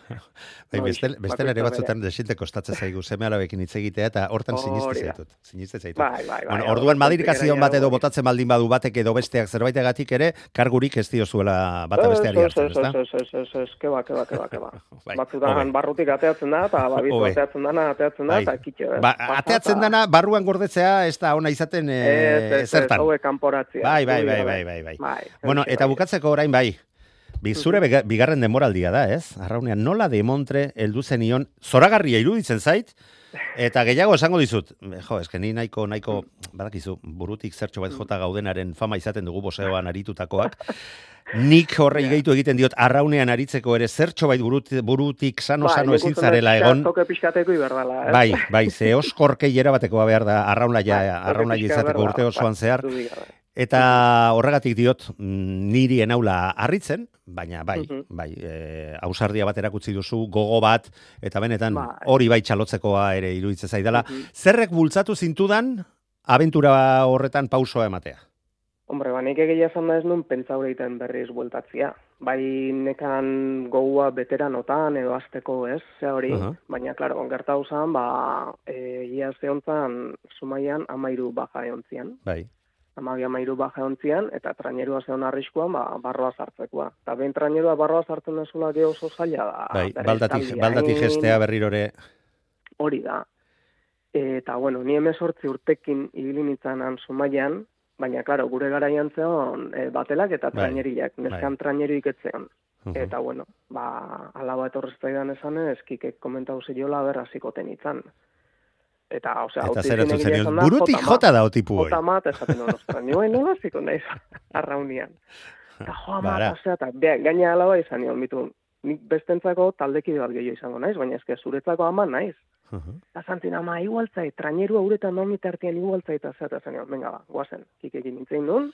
(laughs) Bai, bestel, bestela ere bakoitza batzutan desinte kostatzen zaigu seme alabekin hitz egitea eta hortan siniste Hori da. zaitut. Siniste zaitut. Bai, bai, bai. Bueno, orduan madirikazion bat edo botatzen baldin badu batek edo besteak zerbaitegatik ere kargurik ez diozuela bata besteari Ez, hartzen, ez, ezta? ez, ez, ez, ez, keba, keba, keba, keba. (laughs) Bai, Batzutan barrutik ateatzen da, eta (laughs) babitu ateatzen dana, ateatzen da, Bai. eta kitxo, ez? Ba, ateatzen dana barruan gordetzea ez da ona izaten Ez, eh, ez, ez, zertan. hauek kanporatzea. Bai, bai, bai, da, bai, bai, bai. Bai, Bueno, eta bukatzeko orain bai. Bi, zure bega- bigarren denboraldia da, ez? Arraunean nola demontre heldu zenion zoragarria iruditzen zait eta gehiago esango dizut. Jo, eske ni nahiko nahiko badakizu burutik zertxo bat jota gaudenaren fama izaten dugu boseoan aritutakoak. Nik horrei gehitu egiten diot arraunean aritzeko ere zertxo bait burutik, burutik sano sano nik ezin zarela egon. Iberdala, ez? Bai, bai, ze oskorkei erabateko behar da arraunlaia, Bai, arraunlaia izateko urte osoan bai, zehar. Eta horregatik diot, mm, niri enaula harritzen, baina bai, Mhm. bai, e, ausardia bat erakutsi duzu, gogo bat, eta benetan Bai. hori bai txalotzekoa ere iruditzen zaidala. Mhm. Zerrek bultzatu zintudan, abentura horretan pausoa ematea? Hombre, ba, nik egia esan da ez nun pentsaure egiten berriz bueltatzia. Bai nekan gogoa veteranotan edo azteko ez, ze hori, Aha. baina, klaro, gerta zan, ba, e, ia zehontzan, sumaian, amairu baja eontzian. Bai. Amabi amairu baja eontzian, eta trainerua zeon arriskuan, ba, barroa sartzekoa. Eta behin trainerua barroa sartzen dezula geho oso zaila da. Bai, baldati, baldati gestea berrirore, Hori da. Eta, bueno, ni emezortzi urtekin ibili nintzanan sumaian, baina, klaro, gure garaian zeon e, batelak eta Bai, traineriak, neskan bai. traineruik etzeon. Mhm. Eta, bueno, ba, alaba etorreztaidan esan ez, kikek komentau ziola ber hasiko tenitzan. Eta, osea, eta zer zenion, da, burutik jota jota ma. da otipu hoi. Jota mat, esaten hon, ostra, nioen nola hasiko naiz arraunian. Eta joa mat, osea, eta bea, gaina alaba izan nion, bitu, nik bestentzako taldekide bat gehiago izango naiz, baina eske zuretzako ama naiz. Eta zantzin, ama, igualtzait, trainerua uretan nomit artean igualtzait, eta zer, eta zen, venga ba, guazen, kikekin nintzen nun.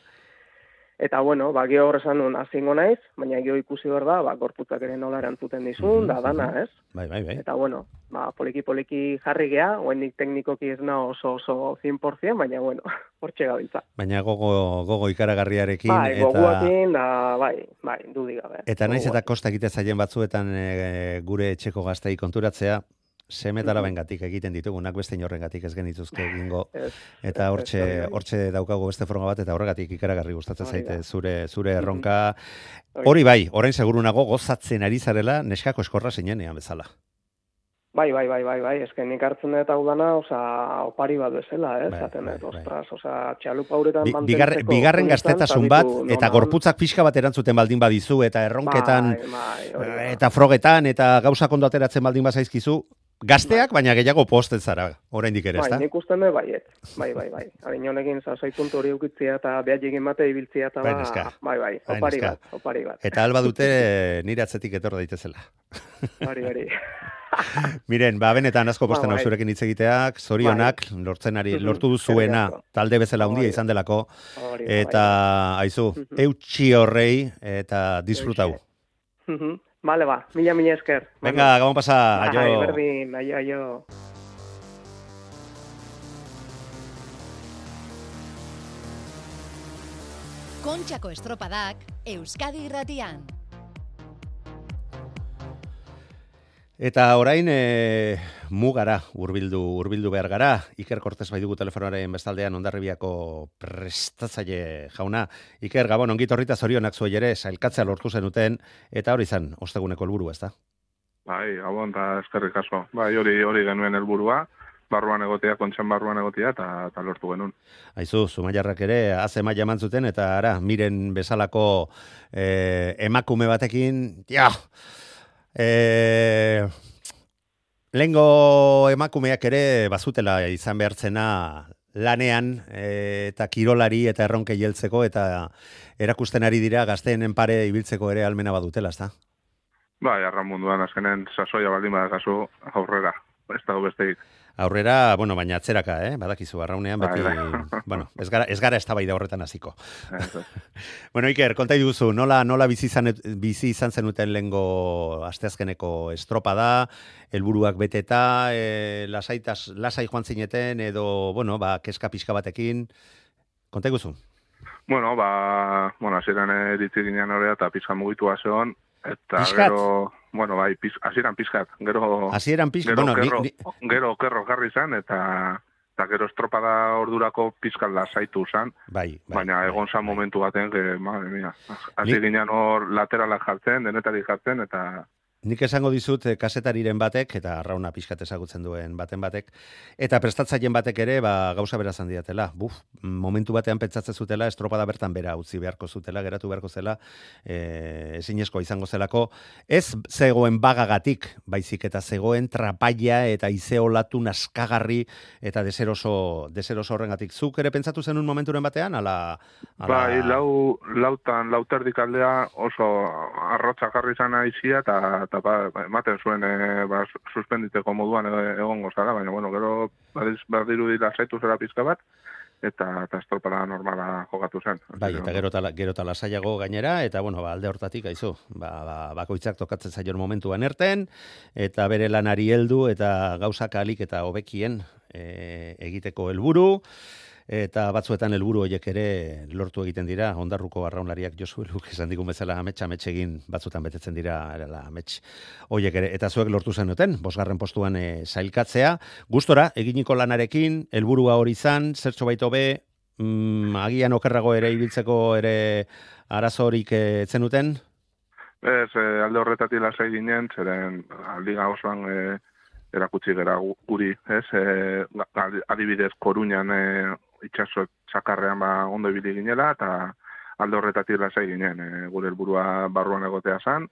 Eta, bueno, ba, geho horrezan nun azingo naiz, baina geho ikusi behar da, ba, gorputzak ere nola erantzuten dizun, Mhm, da dana, ez? Bai, bai, bai. Eta, bueno, ba, poliki-poliki jarri gea, oendik teknikoki ez na oso oso 100%, baina, bueno, (laughs) hortxe gabiltza. Baina gogo, gogo ikaragarriarekin, Bai, eta... goguakin, da, bai, bai, dudik gabe. Eta naiz eta kosta egite zaien batzuetan e, gure etxeko gaztei konturatzea, semetara bengatik egiten ditugunak beste inorrengatik ez genituzke egingo. (laughs) Eta hortxe, bai. hortxe daukagu beste forma bat, eta horregatik ikaragarri gustatzen zaite zure, zure erronka. Hori. Bai, orain seguru nago gozatzen ari zarela neskako eskorra zinenean bezala. Bai, bai, bai, bai, bai, eske nik hartzen dut hau dana, oza, opari bat bezala, ez, Bai, zaten bai, dut, bai. ostras, oza, txalupa uretan Bi, bigarren, bigarren gaztetasun bat, eta gorputzak pixka bat erantzuten baldin badizu, eta erronketan, Bai, bai, eta frogetan, eta gauza kondo ateratzen baldin bazaizkizu, gazteak, baina gehiago posten zara, oraindik ere, Bai, ezta? nik usten dut baiet. Bai, bai, bai. Harin honekin zazoi puntu hori eukitzia eta behar egin bate ibiltzia eta Bai, ba, bai, bai, Bai, opari neska. bat, opari bat. Eta alba dute nire atzetik etor daitezela. Hori, hori. (laughs) Miren, ba, benetan asko posten Ba, hau bai. zurekin hitz egiteak, zorionak, lortzen ari, Mhm, lortu duzuena, talde bezala handia da. izan delako, da, eta, aizu, Mhm. eutxi horrei, eta disfrutau. Vale, ba, mila, mila esker. Venga, gabon pasa, Bai, aio. berdin, aio, aio. Kontxako estropadak Euskadi irratian. Eta orain e, mugara hurbildu hurbildu behar gara. Iker Cortés bai dugu telefonoaren bestaldean ondarribiako prestatzaile jauna. Iker Gabon ongi torrita zorionak zuei ere sailkatzea lortu zenuten eta hori izan osteguneko helburu, ezta? Bai, gabon eta eskerrik asko. Bai, hori hori genuen helburua, barruan egotea, kontxan barruan egotea eta, eta lortu genuen. Aizu, Zumaiarrak ere haze maila eman zuten eta ara, miren bezalako e, emakume batekin, ja, e, lengo emakumeak ere bazutela izan behartzena lanean e, eta kirolari eta erronke jeltzeko eta erakusten ari dira gazteenen pare ibiltzeko ere almena badutela, ezta? Bai, arran munduan azkenen sasoia baldin badakazu aurrera. Ez dago besteik. Aurrera, bueno, baina atzeraka, eh? Badakizu, arraunean beti, Bai, bai. (laughs) bueno, ez gara, ez gara eztabaida horretan hasiko. Ez. (laughs) Bueno, Iker, konta duzu, nola, nola bizi, izan, bizi izan zenuten lengo asteazkeneko estropada, helburuak beteta, e, lasaitas, lasai joan zineten, edo, bueno, ba, keska pixka batekin, konta guzu? Bueno, ba, bueno, hasieran eritzi ginen horrea eta pizka mugitua zeon, eta Pixkat? gero... bueno, bai, piz, hasieran pizkat, gero... Hasieran pizkat, gero, bueno, ni- kerro, ni- gero kerro jarri zan, eta, eta gero estropada ordurako pizkat lasaitu zan, Bai, bai. baina egon zan momentu baten, que, madre mia, hasi Ni- ginen hor lateralak jartzen, denetari jartzen, eta Nik esango dizut eh, kasetariren batek eta arrauna pixkat ezagutzen duen baten batek eta prestatzaileen batek ere ba gauza bera zan diatela. Buf, momentu batean pentsatzen zutela estropada bertan bera utzi beharko zutela, geratu beharko zela, eh ezinezkoa izango zelako, ez zegoen bagagatik, baizik eta zegoen trapaia eta izeolatu naskagarri eta deseroso deseroso horrengatik. Zuk ere pentsatu zenun momenturen batean ala ala Bai, lau, lautan, lauterdik aldea oso arrotza jarri zan aizia, eta, eta ba, ba, ematen zuen e, ba, su- suspenditeko moduan egongo zara, baina, bueno, gero badiz, badirudi lasaitu zera pizka bat, eta, eta estropada normala jokatu zen. Bai, eta gero eta, gero eta lasaiago gainera, eta bueno, ba, alde hortatik, aizu, ba, ba, bakoitzak tokatzen zaion momentuan erten, eta bere lanari heldu, eta gauzak alik eta hobekien e, egiteko helburu, eta batzuetan helburu horiek ere lortu egiten dira, ondarruko arraunlariak Josu Eluk esan digun bezala amets amets egin batzuetan betetzen dira erala amets horiek ere, eta zuek lortu zenuten, bosgarren postuan e, sailkatzea, gustora, eginiko lanarekin, helburua hori izan, zertxo baito be, mm, agian okerrago ere ibiltzeko ere arazorik eh, zenuten? Ez, e, alde horretatik lasai ginen, zeren a, liga osoan e, erakutsi gera gu- guri, ez? E, adibidez, koruñan e, itxaso txakarrean ba, ondo ibili ginela, eta alde horretatik lasai ginen, e, gure helburua barruan egotea zan,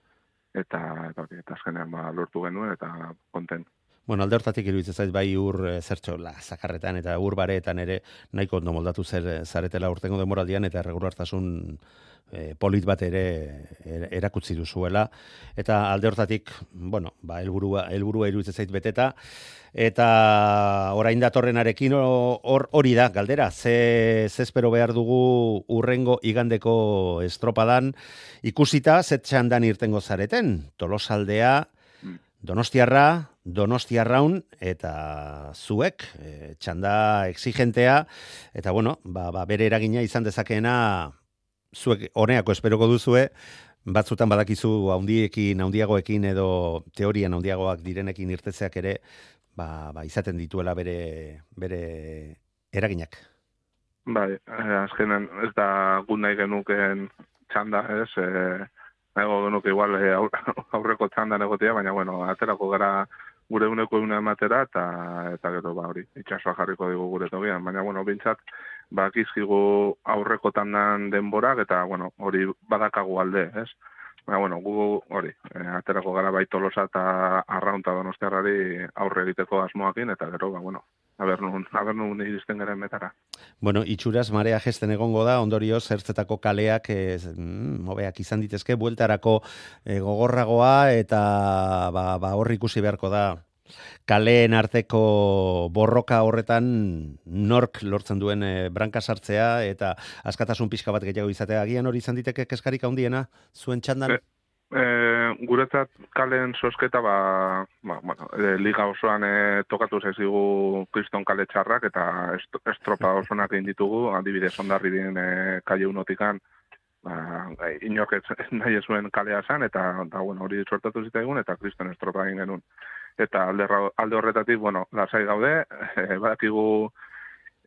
eta, eta, eta azkenean ba, lortu genuen, eta konten. Bueno, alde hortatik iruditzen zait bai ur eh, zertxo la zakarretan eta ur bareetan ere nahiko ondo moldatu zer zaretela urtengo demoraldian eta erregulartasun eh, polit bat ere er- erakutsi duzuela. Eta alde hortatik, bueno, ba helburua helburua iruditzen zait beteta. Eta orain datorrenarekin hor hori da galdera ze ze espero behar dugu urrengo igandeko estropadan. Ikusita zet txandan irtengo zareten? Tolosaldea Donostiarra, Donostiarraun eta zuek, e, txanda exigentea, eta bueno, ba, ba, bere eragina izan dezakeena zuek honeako esperoko duzue, batzutan badakizu haundiekin, haundiagoekin edo teorian haundiagoak direnekin irtetzeak ere, ba, ba, izaten dituela bere, bere eraginak. Bai, eh, azkenan ez da gu nahi genuken txanda, ez? Eh, nahiago genuke igual eh, aur- (laughs) aurreko txandan egotea, baina bueno, aterako gara gure uneko una ematera, eta, eta gero ba hori, itxasoa jarriko dugu gure togian, baina bueno, bintzat, bakizkigu aurreko tandan denborak, eta bueno, hori badakagu alde, ez? Baina, bueno, gu hori, eh, aterako gara bai tolosa eta arraunta donostiarrari aurre egiteko asmoakin, eta gero, ba, bueno, aber nun, aber nun iristen garen metara. Bueno, itxuraz marea gesten egongo da, ondorio zertzetako kaleak eh, mm, hobeak izan ditezke, bueltarako eh, gogorragoa eta ba, ba hor ikusi beharko da kaleen arteko borroka horretan nork lortzen duen eh, branka sartzea eta askatasun pixka bat gehiago izatea. Agian hori izan diteke keskarik handiena zuen txandan? E, guretzat kalen sosketa ba, ba bueno, e, liga osoan e, tokatu zaizigu kriston kale txarrak eta est, estropa osonak egin ditugu, adibidez ondarri dien e, kaile unotikan, ba, inork nahi zuen kalea zan, eta da, bueno, hori sortatu zitaigun, eta kriston estropa egin genuen. Eta alde, alde horretatik, bueno, lasai gaude, (laughs) e, badakigu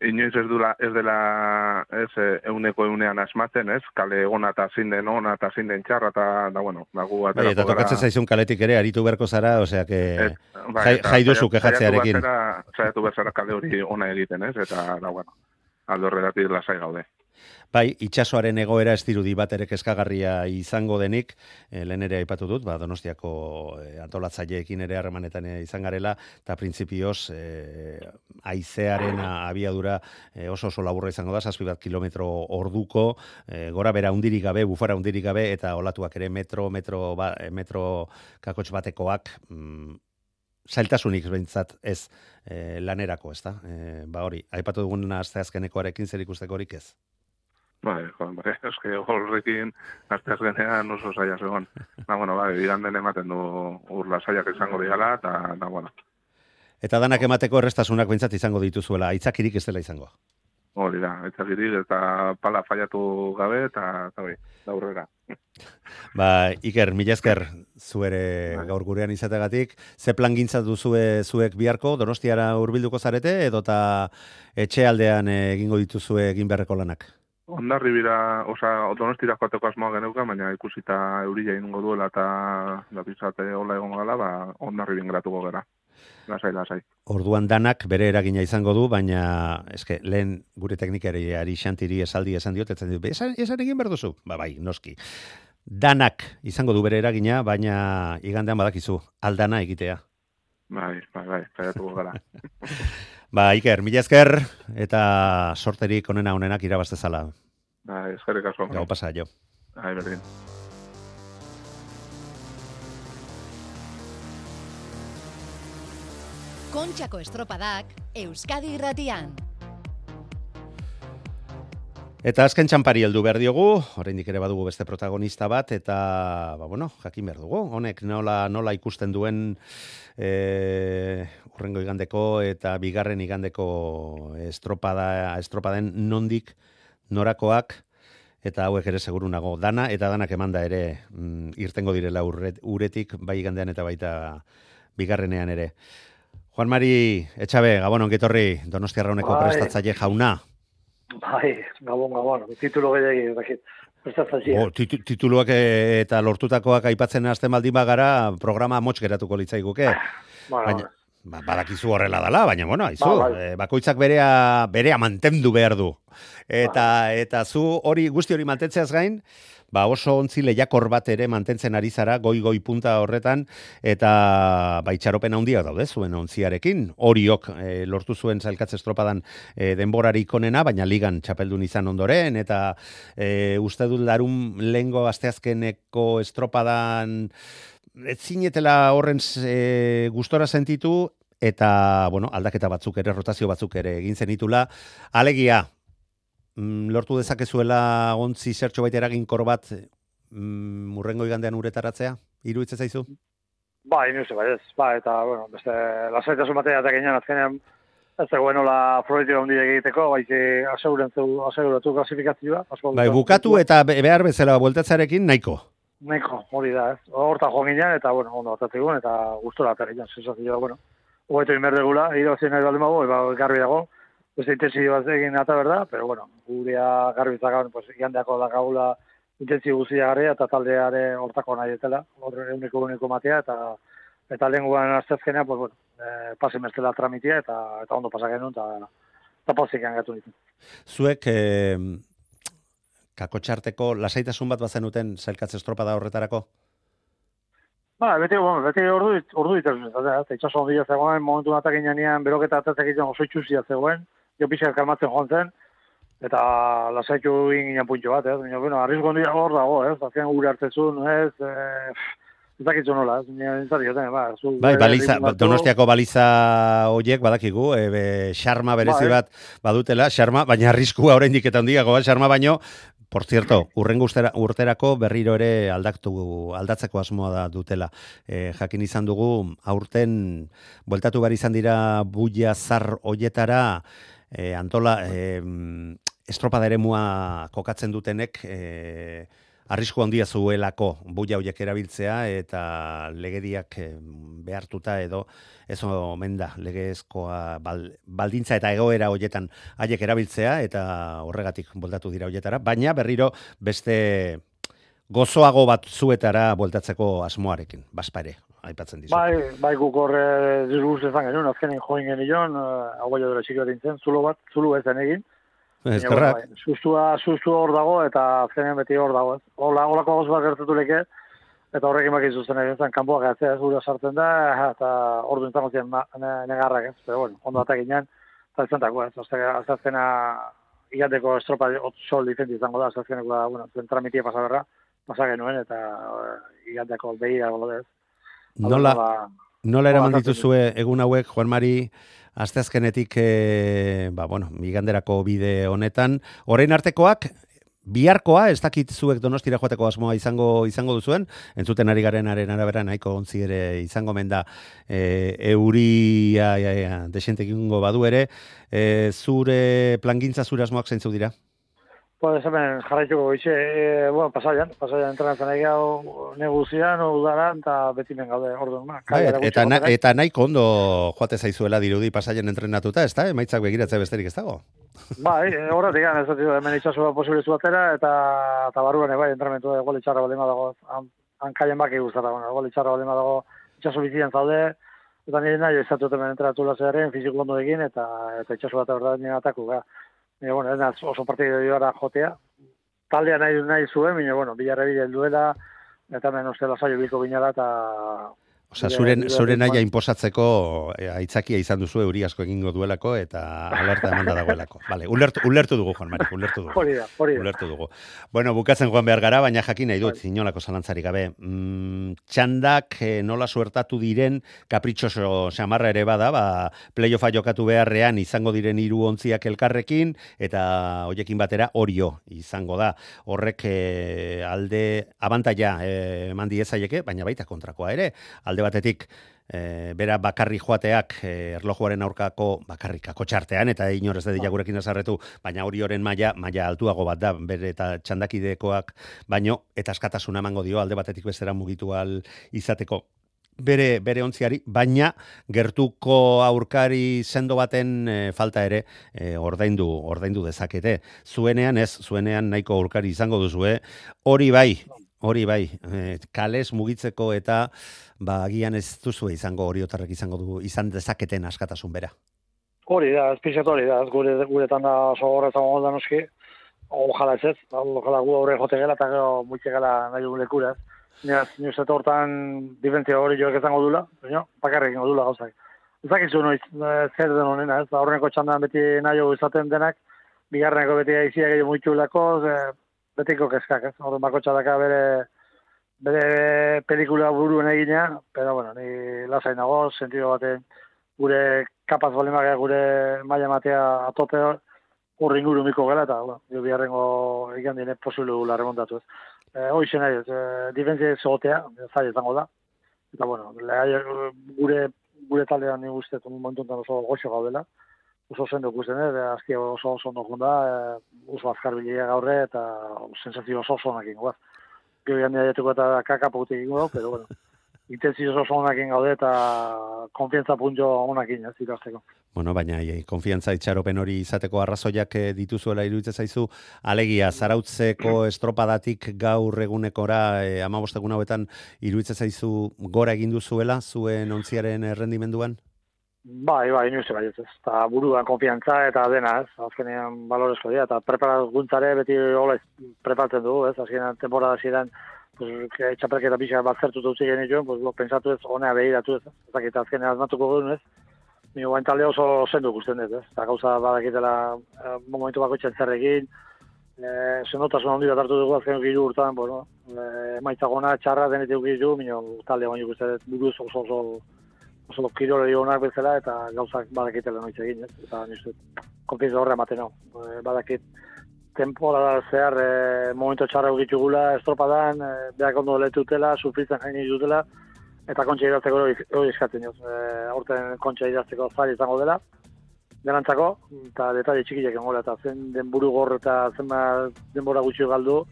inoiz ez dula, ez dela, ez, eh, euneko eunean asmatzen, ez, kale ona eta zein den ona eta zein den txarra, eta, da, bueno, da gu Bai, eta tokatzen zaizun kaletik ere aritu beharko zara, osea que bai, jai, eta jai duzu kejatzearekin. Saiatu behar zara- saiatu behar zara kale hori ona egiten, ez, eta, da, bueno, aldo horretatik lasai gaude. Bai, itxasoaren egoera ez dirudi bat ere kezkagarria izango denik, e, lehen ere aipatu dut, ba, donostiako e, antolatzaileekin ere harremanetan eh, izan garela, eta printzipioz e, aizearen a- abiadura e, oso oso laburra izango da, zazpi bat kilometro orduko, e, gora bera undirik gabe, bufara undirik gabe, eta olatuak ere metro, metro, ba, metro kakotx batekoak, mm, zailtasunik behintzat ez e, lanerako, ez da? E, ba hori, aipatu dugun aste azkenekoarekin zer ikusteko horik ez. Bai, jo, bai, (laughs) eske horrekin arte azkenean oso zaila zegoen. Da, (laughs) bueno, bai, iganden ematen du ur lasaiak izango diala, eta, da, bueno, Eta danak emateko errestasunak behintzat izango dituzuela, aitzakirik ez dela izango. hori da, etzakirik, eta pala fallatu gabe, eta, eta bai, da. (laughs) Ba, Iker, mila esker zuere gaur gurean izategatik. Ze plan gintza duzue zuek biharko, donostiara hurbilduko zarete, edota etxe aldean egingo dituzue egin beharreko lanak? Ondarri bira, oza, donostira joateko asmoa geneuka, baina ikusita eurila inungo duela eta da hola egon gala, ba, ondarri bin gratuko gara. Lasai, lasai. Orduan danak bere eragina izango du, baina eske, lehen gure teknikari ari xantiri esaldi esan diot, etzen diot, esan, esan egin behar duzu? Ba, bai, noski. Danak izango du bere eragina, baina igandean badakizu, aldana egitea. Bai, bai, bai, gara. Ba, Iker, mila esker, eta sorterik onena onenak irabaztezala. Bai, eskerrik asko. Gau pasa, jo. Bai, berdin. Kontxako estropadak Euskadi irratian. Eta azken txampari heldu behar diogu, oraindik ere badugu beste protagonista bat, eta, ba, bueno, jakin behar dugu. Honek nola, nola ikusten duen e, urrengo igandeko eta bigarren igandeko estropada, estropaden nondik norakoak, eta hauek ere seguru nago dana, eta danak emanda ere mm, irtengo direla urret, uretik, bai igandean eta baita bigarrenean ere. Juan Mari, etxabe, gabon, ongitorri, donostiarra honeko Bai. prestatzaile jauna. Bai, gabon, gabon, titulo gehiagi, dakit, prestatzaileak. O, titu, tituluak eh, eta lortutakoak aipatzen hasten baldin bagara, programa motx geratuko litzaiguke. Bueno, Baina, ba, badakizu horrela dala, baina bueno, aizu, Ba, eh, bakoitzak berea, berea mantendu behar du. Eta, eta zu hori guzti hori mantentzeaz gain, ba oso ontzi lehiakor bat ere mantentzen ari zara goi-goi punta horretan eta ba itxaropen handia daude zuen ontziarekin. Horiok eh, lortu zuen zailkatze estropadan eh, denborarik onena, baina ligan txapeldun izan ondoren eta eh, uste dut larun lengo asteazkeneko estropadan ez zinetela horren e, gustora sentitu eta bueno, aldaketa batzuk ere rotazio batzuk ere egin zenitula. Alegia, lortu dezakezuela ontzi zertxo baita eraginkor bat mm, murrengo igandean uretaratzea? Iruditzen zaizu? Ba, inoiz, bai ez, ba, eta, bueno, beste, lasaitasun batea eta ginen, azkenean, ez zegoen hola proiektu handi egiteko, bai, aseguratu, aseguratu klasifikazioa. Bai, bukatu eta be- behar bezala bueltatzarekin nahiko. Nahiko, hori da, ez. Horta joan ginen, eta, bueno, ondo atatzen eta gustora atari ginen, sensazioa, bueno, hobeto inberdegula, irabazien nahi baldin bago, ba, garbi dago, beste intensio bat egin eta berda, pero, bueno, gurea garbi zakaben, pues, igandeako dakagula intentzio guztia garria, eta taldeare hortako nahi etela, horre euneko euneko matea, eta eta lehen guan aztezkenea, pues, bueno, eh, pasen bestela tramitia, eta, eta ondo pasak genuen, eta, eta pozik gatu nintzen. Zuek eh, kakotxarteko lasaitasun bat bazenuten zailkatze estropada horretarako? Ba, beti, bueno, beti ordu, ordu ditasun, eta, eta itxaso ondia zegoen, momentu bat ginean beroketa atatzek egiten oso itxuzia zegoen, jo pixka kalmatzen joan zen, eta lasaitu ginen puntxo bat, ez? Baina, bueno, arrisko ondia hor dago, ez? Azken gure hartzezun, ez? Eh, ez dakitzu nola, ez? Baina, ez dakit, ba, zu... Bai, baliza, hartu. donostiako baliza hoiek badakigu, e, be, xarma berezi Bai. bat badutela, xarma, baina arriskua (laughs) oraindik eta handiagoa, xarma baino, por cierto, urrengo urterako berriro ere aldaktu, aldatzeko asmoa da dutela. E, jakin izan dugu, aurten, bueltatu behar izan dira buia zar hoietara, e, antola, e, estropada eremua kokatzen dutenek, e, arrisku handia zuelako buia hoiek erabiltzea eta legediak eh, behartuta edo ez omen da legezkoa bal, baldintza eta egoera hoietan haiek erabiltzea eta horregatik bueltatu dira hoietara, baina berriro beste gozoago bat zuetara bueltatzeko asmoarekin, baspa ere, aipatzen dizu. Bai, bai guk horre disgust ezan genuen, azkenen join genion, uh, hau dela txiki bat nintzen, zulo bat, zulo ez den egin, bueno, bai, Sustua, sustua hor dago, eta azkenean beti hor dago. Hola, holako gauz bat gertatu leke, eta horrekin baki zuzen egin zen, kanpoak gatzea ez sartzen da, eta hor duen zango ziren na- ne- negarrak, ez. Pero bueno, ondo atak ginen, eta ez zentako, ez. Azazkena, igandeko estropa sol difendi izango da, azazkeneko da, bueno, zen tramitia pasa berra, pasa genuen, eta eh, igandeko behira golo ez. Nola, Nola- nola eraman dituzue egun hauek, Juan Mari, asteazkenetik, e, ba, bueno, iganderako bide honetan, orain artekoak, biharkoa, ez dakit zuek donostira joateko asmoa izango izango duzuen, entzuten ari garenaren arabera nahiko ontzi ere izango menda e, euria ja, ja, desentekingo badu ere, e, zure plangintza zure asmoak zeintzuk dira? Pues hemen jarraituko goize, e, bueno, pasaian, pasaian entrenatzen nahi gau neguzian, udaran, eta beti men gaude, orduan, ma. Bai, eta, na, eta nahiko ondo joate zaizuela dirudi pasaien entrenatuta, ez da? Emaitzak begiratze besterik ez dago? Bai, e, horretik, ez dut, hemen itxasua posibilizu batera, eta, eta barruan, bai, entrenamentu da, gol itxarra balima dago, han, hankaien baki guztara, bueno, gol itxarra balima dago, itxasu bizian zaude, eta nire nahi ez dut hemen entrenatu lazearen, fiziko ondo egin, eta, eta itxasu bat horretan nire ataku, ga. Baina, bueno, ez naz, oso partidu joara jotea. Taldea nahi, nahi zuen, baina, bueno, bilarre bile duela, eta hemen uste lasaio biko binala, eta... Osa, zuren, zuren naia inposatzeko eh, aitzakia izan duzu euri asko egingo duelako eta alerta emanda dagoelako. Vale, ulertu, ulertu dugu, Juan Mari, ulertu dugu. Hori da, hori da. Ulertu dugu. Bueno, bukatzen joan behar gara, baina jakin nahi dut, inolako zalantzari gabe. Mm, txandak eh, nola suertatu diren, kapritxoso samarra ere bada, ba, playoffa jokatu beharrean izango diren hiru ontziak elkarrekin, eta hoiekin batera orio izango da. Horrek eh, alde abantaia eh, diezaieke, baina baita kontrakoa ere. Alde batetik, e, bera bakarri joateak e, erlojuaren aurkako bakarrikako txartean, eta inorez dedila gurekin azarretu, baina hori oren maila, maila altuago bat da, bere eta txandakidekoak, baino, eta askatasuna emango dio, alde batetik bestera mugitu al izateko bere bere ontziari, baina gertuko aurkari sendo baten e, falta ere e, ordaindu ordaindu dezakete. Zuenean ez, zuenean nahiko aurkari izango duzue. Hori bai, hori bai, e, kales mugitzeko eta ba agian ez duzu izango oriotarrek izango du izan dezaketen askatasun bera. Hori da, ez pixat hori da, gure, guretan da sogorra eta da noski, ojala ez ez, ojala gu aurre jote gela eta gero muitxe gela nahi dugu lekura ez. Nire, nire zeto hortan diferentzia hori joak ezango dula, baina bakarrik ingo dula gauzak. Ez dakizu noiz, eh, zer den honena ez, aurreneko txandan beti nahi izaten denak, bigarreneko beti aiziak egin muitxu lako, betiko kezkak ez, horren bako txadaka bere, bere pelikula buruen egina, pero bueno, ni lasai nago, sentido baten gure kapaz balimak gure maila matea atope horri inguru miko gara, eta jo biharrengo egan dine posible gula remontatu ez. E, Hoxe nahi ez, e, difentzia egotea, zai izango da. Eta bueno, lehai, gure, gure taldean ni guztet, un momentu oso goxo gaudela, oso zen ikusten, eh, azki oso oso ondo junda, e, oso azkar bilea gaurre, eta sensazio oso oso onak ingoaz gero jandia jatuko eta kaka pautik ingo, pero bueno, (laughs) intenzio oso onakin gaude eta konfiantza punto onakin, ez ikasteko. Bueno, baina ei, konfiantza itxaropen hori izateko arrazoiak eh, dituzuela iruditzen zaizu, alegia, zarautzeko (clears throat) estropadatik gaur egunekora, e, amabostegun hauetan, iruditzen zaizu gora egin duzuela, zuen ontziaren errendimenduan? Bai, bai, inoiz bai, ez. Ta buruan konfiantza eta dena, ez. Azkenean balorezko dira eta preparaguntzare beti hola preparatzen dugu, ez. Azkenean temporada ziren pues que txapelketa pixka bat zertu dut ziren pues lo pensatu ez honea behiratu ez. Ez dakit azkenean azmatuko gure, ez. Ni guain talde oso zendu gusten ez, ez. Ta gauza badakitela eh, momentu bakoitzen zer egin. Eh, senotasun handi bat hartu dugu azkenean hiru urtean, bueno, eh, maitzagona txarra denetik gizu, mino talde baino guztet buruz oso oso oso kirolari onak bezala eta gauzak badakitela noiz egin, ez? Eta nizu, konfienza horre ematen hau. E, badakit, temporada zehar e, momentu txarra gula estropadan, e, behak ondo letutela, sufritzen jaini dutela, eta kontxa idazteko hori eskatzen joz. E, aurten kontxa idazteko zari izango dela, denantzako, eta detalle txikiak engola, eta zen denburu gorro eta zen denbora gutxi galdu,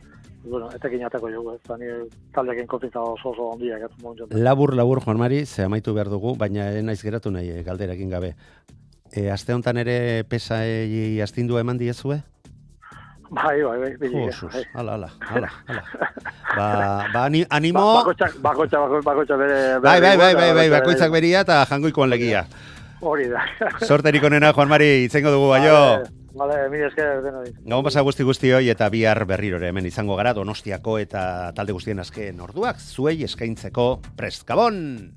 bueno, etekin atako jo, ez da ni taldeekin konfitza oso oso ondiak ez momentu. Labur labur Juan Mari, ze amaitu behar dugu, baina naiz geratu nahi eh, galderekin gabe. E, aste hontan ere pesa e, astindua eman diezue? Bai, bai, bai, bai. bai. Ala, ala, (laughs) ala, ala. Ba, ba animo... Ba, bakotxak, bakotxak, bakotxak, bere... Bai, bai, bai, bai, bai, bakoitzak beria eta jangoikoan legia. Hori da. Sorterik onena, Juan Mari, itzengo dugu, baio. Vale, mi esker denoi. Gabon pasa guzti guzti hoi eta bihar berrirore hemen izango gara Donostiako eta talde guztien azken orduak zuei eskaintzeko prest. Gabon!